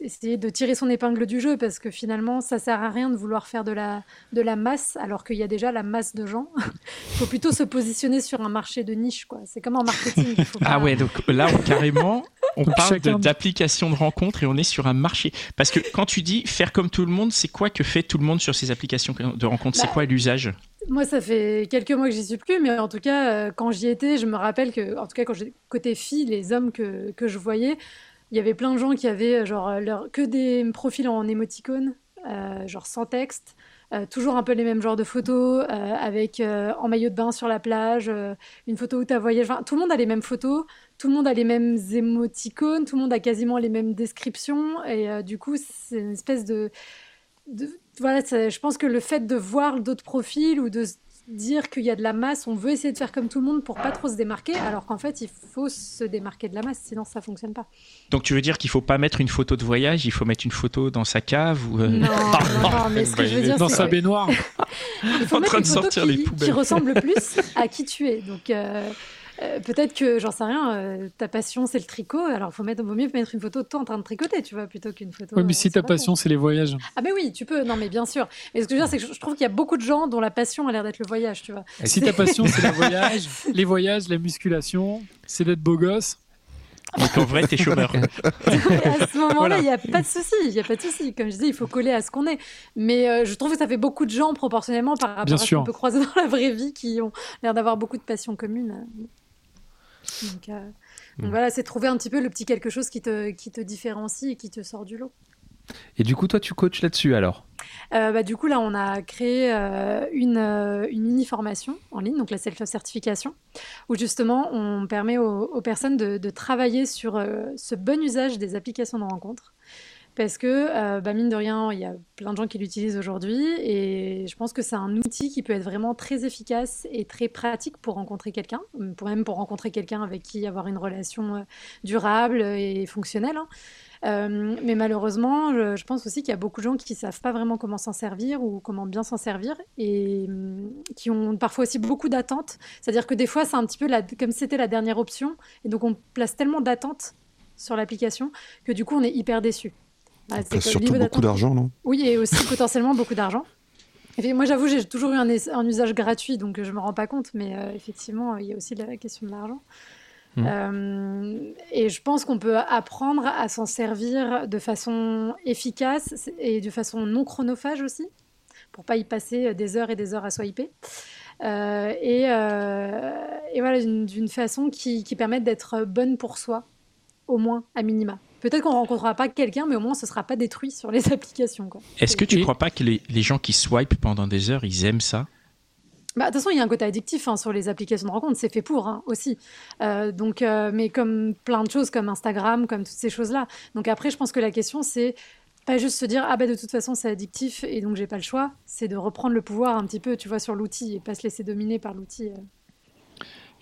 essayer de tirer son épingle du jeu parce que finalement, ça sert à rien de vouloir faire de la, de la masse alors qu'il y a déjà la masse de gens. Il [laughs] faut plutôt se positionner sur un marché de niche, quoi. C'est comme en marketing. faut Ah ouais, donc là, on, carrément, [laughs] on Donc parle chacun- de- d'applications de rencontres et on est sur un marché. Parce que quand tu dis faire comme tout le monde, c'est quoi que fait tout le monde sur ces applications de rencontres? C'est Bah, quoi l'usage? Moi, ça fait quelques mois que j'y suis plus, mais en tout cas, euh, quand j'y étais, je me rappelle que, en tout cas, quand côté filles, les hommes que, que je voyais, il y avait plein de gens qui avaient euh, genre leur, que des profils en émoticône, euh, genre sans texte, euh, toujours un peu les mêmes genres de photos, euh, avec euh, en maillot de bain sur la plage, euh, une photo où tu as voyagé. Tout le monde a les mêmes photos, tout le monde a les mêmes émoticônes, tout le monde a quasiment les mêmes descriptions, et euh, du coup, c'est une espèce de voilà, je pense que le fait de voir d'autres profils ou de dire qu'il y a de la masse, on veut essayer de faire comme tout le monde pour pas trop se démarquer, alors qu'en fait, il faut se démarquer de la masse, sinon ça fonctionne pas. Donc tu veux dire qu'il faut pas mettre une photo de voyage, il faut mettre une photo dans sa cave ou euh, Non, [laughs] non, non, mais ce que je veux dire, Dans sa baignoire. [laughs] il faut en mettre train une de photo sortir les qui, poubelles. qui ressemble le plus à qui tu es. Donc euh, euh, peut-être que, j'en sais rien, euh, ta passion c'est le tricot, alors faut mettre, vaut mieux mettre une photo de toi en train de tricoter, tu vois, plutôt qu'une photo. Oui, mais euh, si ta passion, c'est les voyages. Ah, mais oui, tu peux, non, mais bien sûr. Mais ce que je veux dire, c'est que je trouve qu'il y a beaucoup de gens dont la passion a l'air d'être le voyage, tu vois. Si ta passion, c'est le voyage, les voyages, la musculation, c'est d'être beau gosse. donc en vrai t'es chômeur. [laughs] à ce moment-là, Voilà. il n'y a pas de souci. Il y a pas de souci. Comme je disais, il faut coller à ce qu'on est. Mais euh, je trouve que ça fait beaucoup de gens proportionnellement par rapport Bien à ce qu'on peut croiser dans la vraie vie qui ont l'air d'avoir beaucoup de passions communes. Donc, euh, donc voilà, c'est trouver un petit peu le petit quelque chose qui te, qui te différencie et qui te sort du lot. Et du coup, toi, tu coaches là-dessus, alors? Euh, bah, du coup, là, on a créé euh, une, euh, une mini-formation en ligne, donc la self-certification, où justement, on permet aux, aux personnes de, de travailler sur ce bon usage des applications de rencontre. Parce que, euh, bah, mine de rien, il y a plein de gens qui l'utilisent aujourd'hui et je pense que c'est un outil qui peut être vraiment très efficace et très pratique pour rencontrer quelqu'un, pour même pour rencontrer quelqu'un avec qui avoir une relation euh, durable et fonctionnelle. hein. Euh, mais malheureusement, je, pense aussi qu'il y a beaucoup de gens qui ne savent pas vraiment comment s'en servir ou comment bien s'en servir et hum, qui ont parfois aussi beaucoup d'attentes. C'est-à-dire que des fois, c'est un petit peu comme si c'était la dernière option et donc on place tellement d'attentes sur l'application que du coup, on est hyper déçu. Voilà, c'est le surtout beaucoup d'argent, non? Oui, et aussi [laughs] potentiellement beaucoup d'argent. Moi, j'avoue, j'ai toujours eu un, usage gratuit, donc euh, je me rends pas compte, mais euh, effectivement, il y a aussi la question de l'argent. Euh, et je pense qu'on peut apprendre à s'en servir de façon efficace et de façon non chronophage aussi, pour pas y passer des heures et des heures à swiper. Euh, et, euh, et voilà, d'une d'une façon qui, qui permette d'être bonne pour soi, au moins, à minima. Peut-être qu'on rencontrera pas quelqu'un, mais au moins ce sera pas détruit sur les [laughs] applications. Est-ce que tu Et- crois pas que les, les gens qui swipe pendant des heures, ils aiment ça? Bah, de toute façon, il y a un côté addictif hein, sur les applications de rencontre, c'est fait pour hein, aussi. Euh, donc, euh, mais comme plein de choses, comme Instagram, comme toutes ces choses-là. Donc après, je pense que la question, c'est pas juste se dire ah bah de toute façon c'est addictif et donc j'ai pas le choix. C'est de reprendre le pouvoir un petit peu, tu vois, sur l'outil et pas se laisser dominer par l'outil. euh.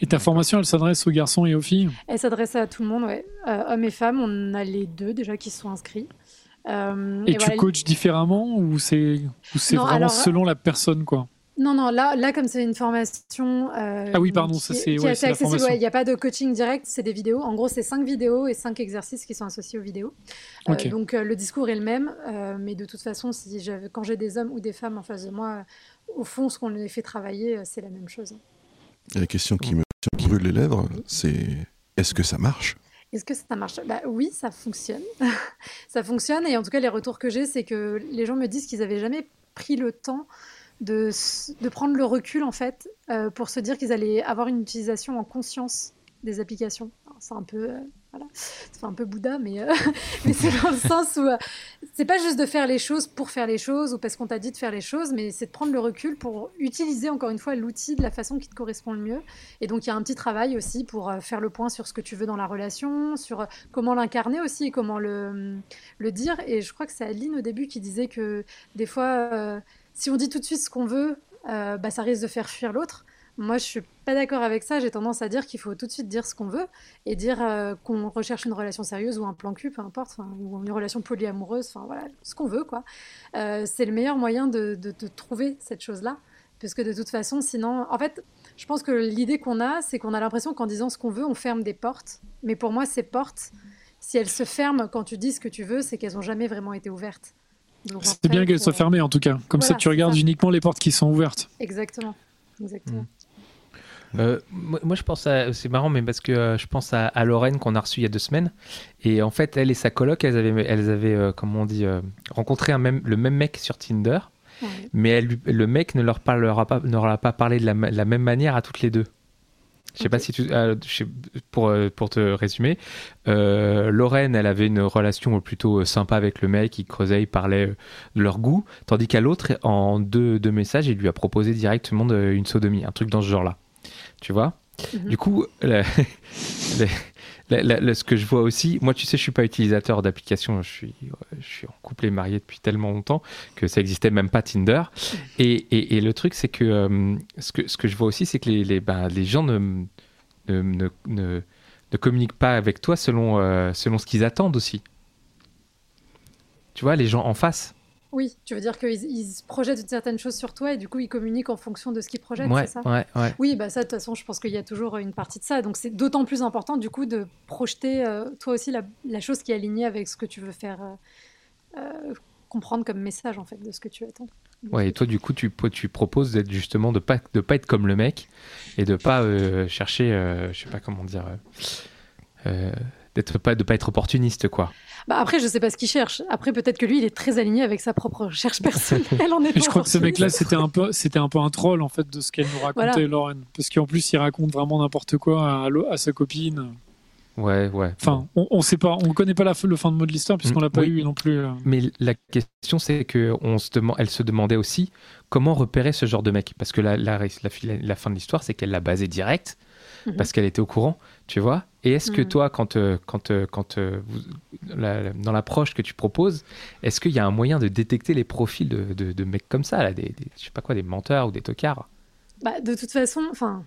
Et ta formation, elle s'adresse aux garçons et aux filles? Elle s'adresse à tout le monde, ouais. Euh, hommes et femmes. On a les deux déjà qui se sont inscrits. Euh, Et, tu voilà, coaches différemment ou c'est vraiment alors- selon la personne quoi? Non, non, là, là comme c'est une formation. euh, Ah oui, pardon, qui, ça, c'est- est ouais, accessible. Il n'y a pas de coaching direct, c'est des vidéos. En gros, c'est cinq vidéos et cinq exercices qui sont associés aux vidéos. Euh, donc, euh, le discours est le même, euh, mais de toute façon, si j'avais- quand j'ai des hommes ou des femmes en face de moi, euh, au fond, ce qu'on les fait travailler, euh, c'est la même chose. La question qui me qui brûle les lèvres, c'est est-ce que ça marche? Est-ce que ça marche? Bah, Oui, ça fonctionne. [laughs] ça fonctionne et en tout cas, les retours que j'ai, c'est que les gens me disent qu'ils n'avaient jamais pris le temps de, prendre le recul en fait euh, pour se dire qu'ils allaient avoir une utilisation en conscience des applications. C'est un peu, euh, voilà, fait un peu Bouddha, mais, euh, [laughs] mais c'est dans le sens où euh, c'est pas juste de faire les choses pour faire les choses ou parce qu'on t'a dit de faire les choses, mais c'est de prendre le recul pour utiliser encore une fois l'outil de la façon qui te correspond le mieux. Et donc il y a un petit travail aussi pour euh, faire le point sur ce que tu veux dans la relation, sur comment l'incarner aussi et comment le, dire. Et je crois que c'est Aline au début qui disait que des fois, si on dit tout de suite ce qu'on veut, bah, ça risque de faire fuir l'autre. Moi, je suis pas d'accord avec ça. J'ai tendance à dire qu'il faut tout de suite dire ce qu'on veut et dire euh, qu'on recherche une relation sérieuse ou un plan cul, peu importe, ou une relation polyamoureuse, enfin voilà, ce qu'on veut, quoi. Euh, c'est le meilleur moyen de, de- de trouver cette chose-là. Parce que de toute façon, sinon, en fait, je pense que l'idée qu'on a, c'est qu'on a l'impression qu'en disant ce qu'on veut, on ferme des portes. Mais pour moi, ces portes, si elles se ferment quand tu dis ce que tu veux, c'est qu'elles n'ont jamais vraiment été ouvertes. C'est bien qu'elle faut- soit fermée en tout cas. Comme ça, tu regardes ça. uniquement les portes qui sont ouvertes. Exactement. Exactement. Euh, moi, moi, je pense à. C'est marrant, mais parce que euh, je pense à, à Lorraine qu'on a reçue il y a deux semaines. Et en fait, elle et sa coloc, elles avaient, elles avaient euh, comment on dit, euh, rencontré un même, le même mec sur Tinder. Ouais. Mais elle, le mec ne leur, parlera pas, ne leur a pas parlé de la, même manière à toutes les deux. Je sais pas si tu. sais- pour, pour te résumer, Lorraine, elle avait une relation plutôt sympa avec le mec, ils creusaient, ils parlaient euh, de leur goût. Tandis qu'à l'autre, en deux, deux messages, il lui a proposé directement de- une sodomie, un truc dans ce genre-là. Tu vois Mhm. Du coup, la- [laughs] la- la- la- la- ce que je vois aussi, moi, tu sais, je suis pas utilisateur d'applications. Je suis, je suis en couple et marié depuis tellement longtemps que ça existait même pas Tinder. Et, et- et le truc, c'est que, euh, ce que ce que je vois aussi, c'est que les, les, ben, les gens ne, ne, ne, ne- ne communiquent pas avec toi selon, euh, selon ce qu'ils attendent aussi. Tu vois, les gens en face. Oui, tu veux dire qu'ils ils projettent une certaine chose sur toi et du coup ils communiquent en fonction de ce qu'ils projettent, ouais, c'est ça ouais, ouais. Oui, bah ça, de toute façon, je pense qu'il y a toujours une partie de ça. Donc, c'est d'autant plus important, du coup, de projeter, euh, toi aussi, la, la chose qui est alignée avec ce que tu veux faire euh, euh, comprendre comme message, en fait, de ce que tu attends. Ouais, et toi, du coup, tu, tu proposes d'être justement de pas de pas être comme le mec et de pas chercher, je sais pas comment dire, d'être pas de pas être opportuniste, quoi. Bah, après, je sais pas ce qu'il cherche. Après, peut-être que lui, il est très aligné avec sa propre recherche personnelle [laughs] en étant Et je crois que ce mec-là, opportuniste. c'était un peu, c'était un peu un troll en fait de ce qu'elle nous racontait, Voilà. Lorraine, parce qu'en plus, il raconte vraiment n'importe quoi à, à sa copine. Ouais, ouais. Enfin, on, on sait pas, on connaît pas la, fin- le fin de mot de l'histoire puisqu'on Mm, l'a pas oui. eu non plus. euh. Mais la question, c'est que on se demande, elle se demandait aussi comment repérer ce genre de mec, parce que la, la, la, fi- la fin de l'histoire, c'est qu'elle l'a basé direct Mhm. parce qu'elle était au courant, tu vois. Et est-ce que Mhm. toi, quand, euh, quand, euh, quand euh, la- dans l'approche que tu proposes, est-ce qu'il y a un moyen de détecter les profils de, de- de mecs comme ça, là, des, des- je sais pas quoi, des menteurs ou des tocards? Bah, de toute façon, enfin,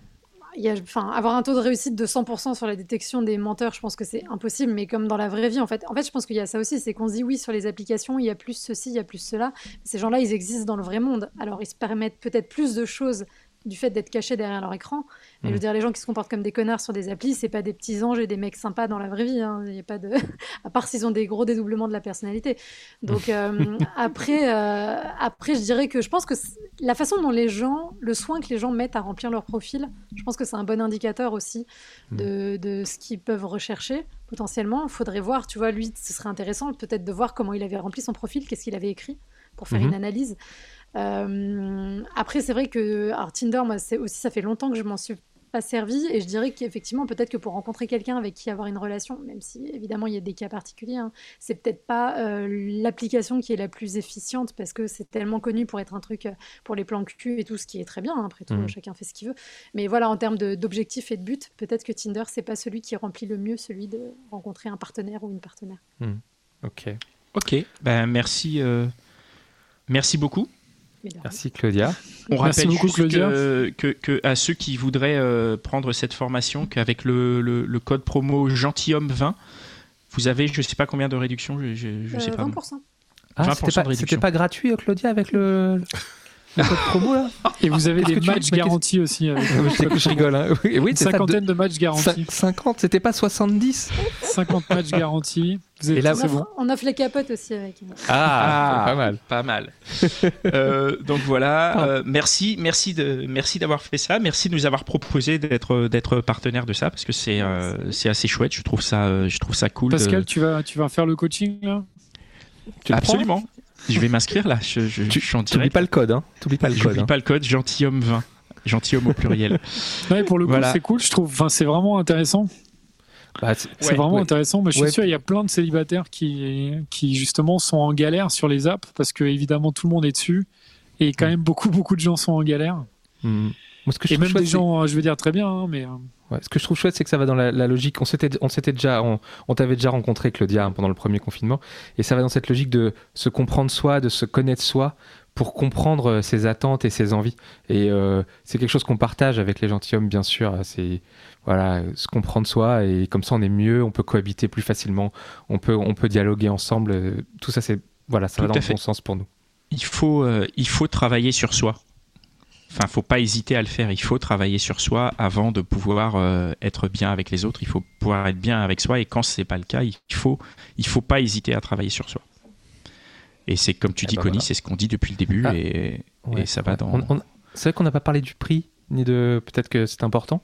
il y a, enfin, avoir un taux de réussite de 100% sur la détection des menteurs, je pense que c'est impossible, mais comme dans la vraie vie, en fait. En fait, je pense qu'il y a ça aussi, c'est qu'on se dit oui, sur les applications, il y a plus ceci, il y a plus cela. Ces gens-là, ils existent dans le vrai monde. Alors, ils se permettent peut-être plus de choses du fait d'être cachés derrière leur écran. Mais je veux Mhm. dire, les gens qui se comportent comme des connards sur des applis, c'est pas des petits anges et des mecs sympas dans la vraie vie. hein. Y a pas de... [laughs] à part s'ils ont des gros dédoublements de la personnalité. Donc euh, [laughs] après, euh, après, je dirais que je pense que la façon dont les gens, le soin que les gens mettent à remplir leur profil, je pense que c'est un bon indicateur aussi de, de ce qu'ils peuvent rechercher potentiellement. Il faudrait voir, tu vois, lui, ce serait intéressant peut-être de voir comment il avait rempli son profil, qu'est-ce qu'il avait écrit pour faire une analyse. Euh, après, c'est vrai que alors Tinder, moi, c'est aussi ça fait longtemps que je m'en suis pas servi et je dirais qu'effectivement, peut-être que pour rencontrer quelqu'un avec qui avoir une relation, même si évidemment il y a des cas particuliers, hein, c'est peut-être pas euh, l'application qui est la plus efficiente parce que c'est tellement connu pour être un truc euh, pour les plans cul et tout, ce qui est très bien. hein, après tout, Mhm. chacun fait ce qu'il veut. Mais voilà, en termes d'objectifs et de but, peut-être que Tinder, c'est pas celui qui remplit le mieux celui de rencontrer un partenaire ou une partenaire. Ok. Ok, ben merci, euh, merci beaucoup. Merci Claudia. On Merci rappelle beaucoup, juste Claudia. que, que- que à ceux qui voudraient euh, prendre cette formation, qu'avec le, le- le code promo gentilhomme20, vous avez je sais pas combien de réduction, je, je, je sais Euh, pas. 20%. Ah, 20% c'était de pas, réduction. c'était pas gratuit, euh, Claudia, avec le, le code promo là Et vous avez des matchs garantis aussi. Avec Je sais que je rigole. Hein. Oui, oui, Une ça, de- cinquantaine de matchs garantis. Cin- 50, c'était pas 70 50 matchs garantis. Vous êtes Et là, On c'est offre, bon. on offre les capotes aussi avec. Ah, pas mal. Pas mal. [laughs] Euh, donc voilà, euh, merci, merci de, merci d'avoir fait ça, merci de nous avoir proposé d'être, d'être partenaire de ça parce que c'est, euh, c'est assez chouette. Je trouve ça, euh, je trouve ça cool. de- Pascal, tu vas, tu vas faire le coaching là? Tu Absolument. Je vais m'inscrire là. Je, je, Tu- je suis en T'oublies direct. pas le code, hein T'oublies pas le code. Hein. pas le code gentilhomme 20. Gentilhomme au pluriel. [laughs] Ouais, pour le coup, Voilà. c'est cool, je trouve. Enfin, c'est vraiment intéressant. Bah, c'est- Ouais, vraiment ouais. intéressant. Mais je suis Ouais. sûr, il y a plein de célibataires qui, qui justement sont en galère sur les apps parce que évidemment tout le monde est dessus et quand même beaucoup beaucoup de gens sont en galère. Hmm. Moi, ce que je Et trouve même chouette, des gens, euh, je veux dire très bien, hein, mais euh, Ouais, ce que je trouve chouette, c'est que ça va dans la, la logique. On s'était, on s'était déjà, on, on t'avait déjà rencontré Claudia hein, pendant le premier confinement, et ça va dans cette logique de se comprendre soi, de se connaître soi, pour comprendre euh, ses attentes et ses envies. Et euh, c'est quelque chose qu'on partage avec les gentilshommes, bien sûr. C'est voilà, se comprendre soi, et comme ça, on est mieux, on peut cohabiter plus facilement, on peut, on peut dialoguer ensemble. Tout ça, c'est voilà, ça Tout va dans le bon sens pour nous. il faut, euh, il faut travailler sur soi. Enfin, faut pas hésiter à le faire. Il faut travailler sur soi avant de pouvoir euh, être bien avec les autres. Il faut pouvoir être bien avec soi. Et quand c'est pas le cas, il faut, il faut pas hésiter à travailler sur soi. Et c'est comme tu Eh dis, ben Connie, voilà. c'est ce qu'on dit depuis le début. Ah. Et, Ouais, et ça va ouais. dans. On- on- C'est vrai qu'on n'a pas parlé du prix, ni de. Peut-être que c'est important.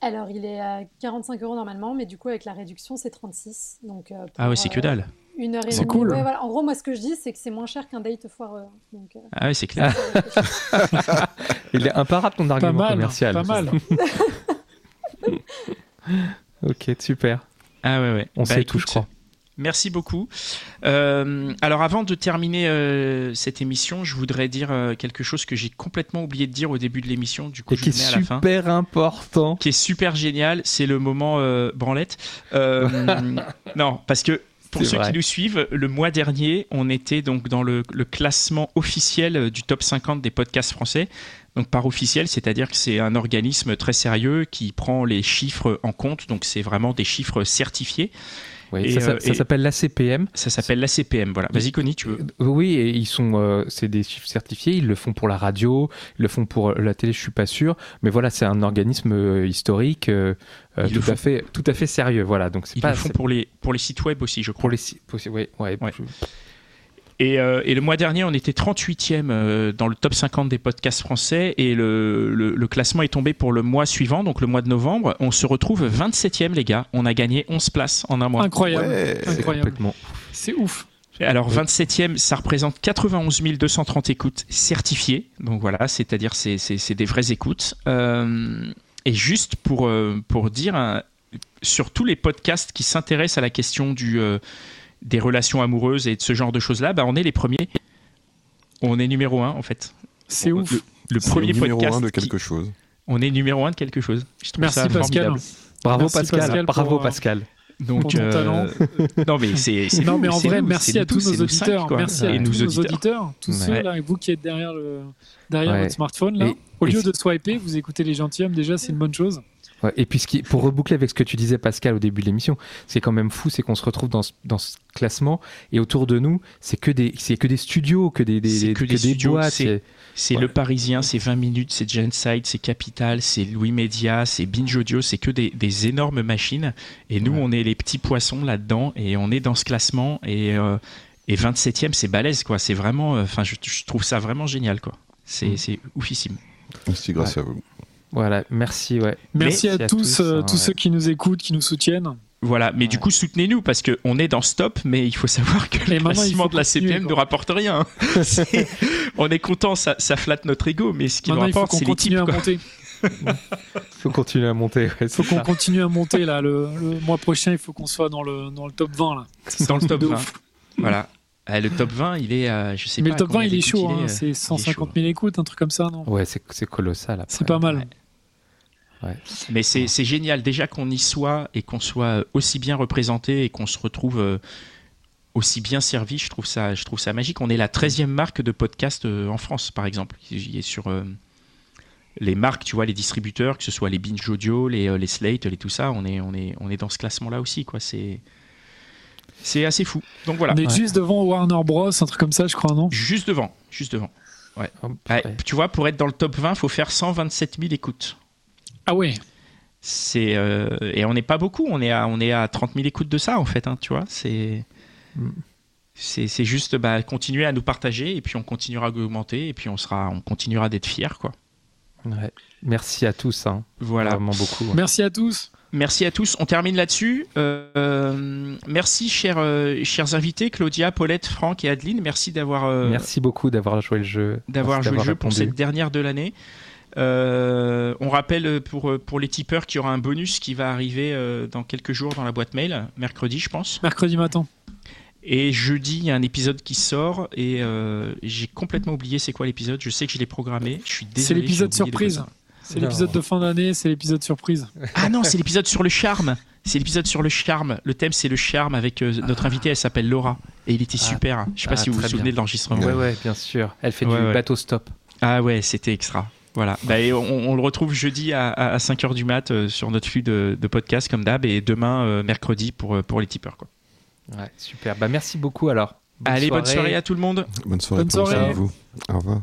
Alors, il est à 45 euros normalement, mais du coup, avec la réduction, c'est 36. Donc, euh, pour, Ah ouais, c'est que euh, dalle. Une heure et C'est demie. cool. Ouais, voilà. En gros, moi, ce que je dis, c'est que c'est moins cher qu'un date foireux. Donc, euh, Ah ouais, c'est clair. [laughs] Il est imparable ton pas argument mal, commercial. pas mal. [laughs] Ok, super. Ah ouais, ouais. On Bah, sait tout, je crois. Merci beaucoup. Euh, alors avant de terminer euh, cette émission, je voudrais dire euh, quelque chose que j'ai complètement oublié de dire au début de l'émission. Du coup, Et je qui le mets est à la fin. super important. qui est super génial, c'est le moment euh, branlette. Euh, [laughs] non, parce que pour ceux vrai. qui nous suivent, le mois dernier, on était donc dans le, le classement officiel du top 50 des podcasts français. Donc par officiel, c'est-à-dire que c'est un organisme très sérieux qui prend les chiffres en compte. Donc c'est vraiment des chiffres certifiés. Oui, Et, ça, euh, ça s'appelle l'ACPM. Ça s'appelle l'ACPM. Voilà. Vas-y, Connie, tu veux. Oui, et ils sont, euh, c'est des chiffres certifiés. Ils le font pour la radio, ils le font pour la télé. Je suis pas sûr, mais voilà, c'est un organisme euh, historique, euh, euh, Ils le tout à fait, tout à fait sérieux. Voilà, donc Ils pas le font pour les, pour les sites web aussi, je crois. pour les, si- pour- ouais, ouais, Ouais. je- Et, euh, et le mois dernier, on était 38e euh, dans le top 50 des podcasts français et le, le- le classement est tombé pour le mois suivant, donc le mois de novembre. On se retrouve 27e, les gars. On a gagné 11 places en un mois. Incroyable. Ouais. c'est Incroyable. complètement. C'est ouf. Alors 27e, ça représente 91 230 écoutes certifiées. Donc voilà, c'est-à-dire c'est des vraies écoutes. Euh, et juste pour, euh, pour dire, hein, sur tous les podcasts qui s'intéressent à la question du, euh, des relations amoureuses et de ce genre de choses-là, bah, on est les premiers. On est numéro un en fait. C'est ouf. Le, le premier numéro podcast un de qui- quelque chose. On est numéro un de quelque chose. Je trouve Merci ça Pascal. formidable. Bravo Merci, Pascal, Pascal, bravo pour, euh, Pascal. Donc, ton talent. [laughs] non mais c'est Non, nous, mais en vrai, nous, merci à tous nos nous cinq, auditeurs. merci à Et tous nos auditeurs. auditeurs, tous Ouais. ceux là, vous qui êtes derrière, le, derrière Ouais. votre smartphone. Là. Et- Au lieu de swiper, vous écoutez les gentilshommes, déjà, c'est une bonne chose. Ouais, et puis, ce qui- pour reboucler avec ce que tu disais, Pascal, au début de l'émission, c'est quand même fou, c'est qu'on se retrouve dans ce, dans ce classement et autour de nous, c'est que des, c'est que des studios, que des, des, que des des studios, boîtes. c'est- c'est- C'est Ouais. Le Parisien, c'est 20 minutes, c'est Genside, c'est Capital, c'est Louis Media, c'est Binge Audio, c'est que des, des énormes machines. Et nous, Ouais. on est les petits poissons là-dedans et on est dans ce classement. Et, euh, et 27e, c'est balèze, quoi. C'est vraiment. euh, Enfin, je, je trouve ça vraiment génial, quoi. C'est Mm. c'est oufissime. C'est grâce à vous. Voilà, merci, ouais. Merci à, tous, tous, euh, hein, tous ouais. ceux qui nous écoutent, qui nous soutiennent. Voilà, mais du coup, soutenez-nous parce qu'on est dans Stop, mais il faut savoir que Mais le maintenant, il classement faut de la CPM ne rapporte rien. [laughs] On est content, ça, ça flatte notre ego, mais ce qui nous Maintenant, il rapporte, c'est les continue types. à quoi. monter. [laughs] faut continuer à monter. ouais, Il faut qu'on continue à monter là. Le, le mois prochain, il faut qu'on soit dans le, dans le top 20 là. Dans le top De 20. ouf. Voilà. Ah, le top 20, il est je sais Mais pas. le top à 20, combien il est chaud. il est, hein. euh, C'est il est 150 chaud. 000 écoutes, un truc comme ça, non? Ouais, c'est colossal. C'est pas mal. Ouais. Mais c'est génial déjà qu'on y soit et qu'on soit aussi bien représenté et qu'on se retrouve euh, aussi bien servi. Je trouve ça, je trouve ça magique. On est la 13e marque de podcast euh, en France, par exemple. Il est sur euh, les marques, tu vois, les distributeurs, que ce soit les Binge Audio, les, euh, les Slate, les tout ça. On est, on est, on est dans ce classement-là aussi, quoi. C'est c'est assez fou. Donc voilà. On est Ouais. juste devant Warner Bros, un truc comme ça, je crois, non? Juste devant, juste devant. Ouais, ouais. Tu vois, pour être dans le top 20, faut faire 127 000 écoutes. Ah ouais. C'est euh, et on n'est pas beaucoup. On est à on est à 30 000 écoutes de ça en fait. hein, tu vois, c'est Mm. c'est c'est juste bah, continuer à nous partager et puis on continuera à augmenter et puis on sera on continuera d'être fiers quoi. Ouais. Merci à tous, hein. Voilà. vraiment beaucoup. hein. Merci à tous. Merci à tous. On termine là-dessus. Euh, merci chers euh, chers invités Claudia, Paulette, Franck et Adeline. Merci d'avoir euh, Merci beaucoup d'avoir joué le jeu. d'avoir joué le jeu pour cette dernière de l'année. Euh, on rappelle pour, pour les tipeurs qu'il y aura un bonus qui va arriver euh, dans quelques jours dans la boîte mail, mercredi je pense. Mercredi matin. Et jeudi, il y a un épisode qui sort et euh, j'ai complètement oublié c'est quoi l'épisode. Je sais que je l'ai programmé. Je suis désolé. C'est l'épisode surprise. C'est l'épisode de fin d'année, c'est l'épisode surprise. Ah non, c'est l'épisode sur le charme. C'est l'épisode sur le charme. Le thème c'est le charme avec euh, notre invitée. Elle s'appelle Laura et il était Ah. super. Je sais pas Ah, si vous vous souvenez bien. de l'enregistrement. Ouais, ouais, bien sûr. Elle fait Ouais, du ouais. bateau stop. Ah ouais, c'était extra. Voilà. Bah, et on, on le retrouve jeudi à, à 5h du mat euh, sur notre flux de, de podcast comme d'hab et demain euh, mercredi pour, pour les tipeurs. Quoi. Ouais, super. Bah, merci beaucoup alors. Bonne Allez, bonne soirée à tout le monde. Bonne soirée, Bonne soirée. vous. Au revoir.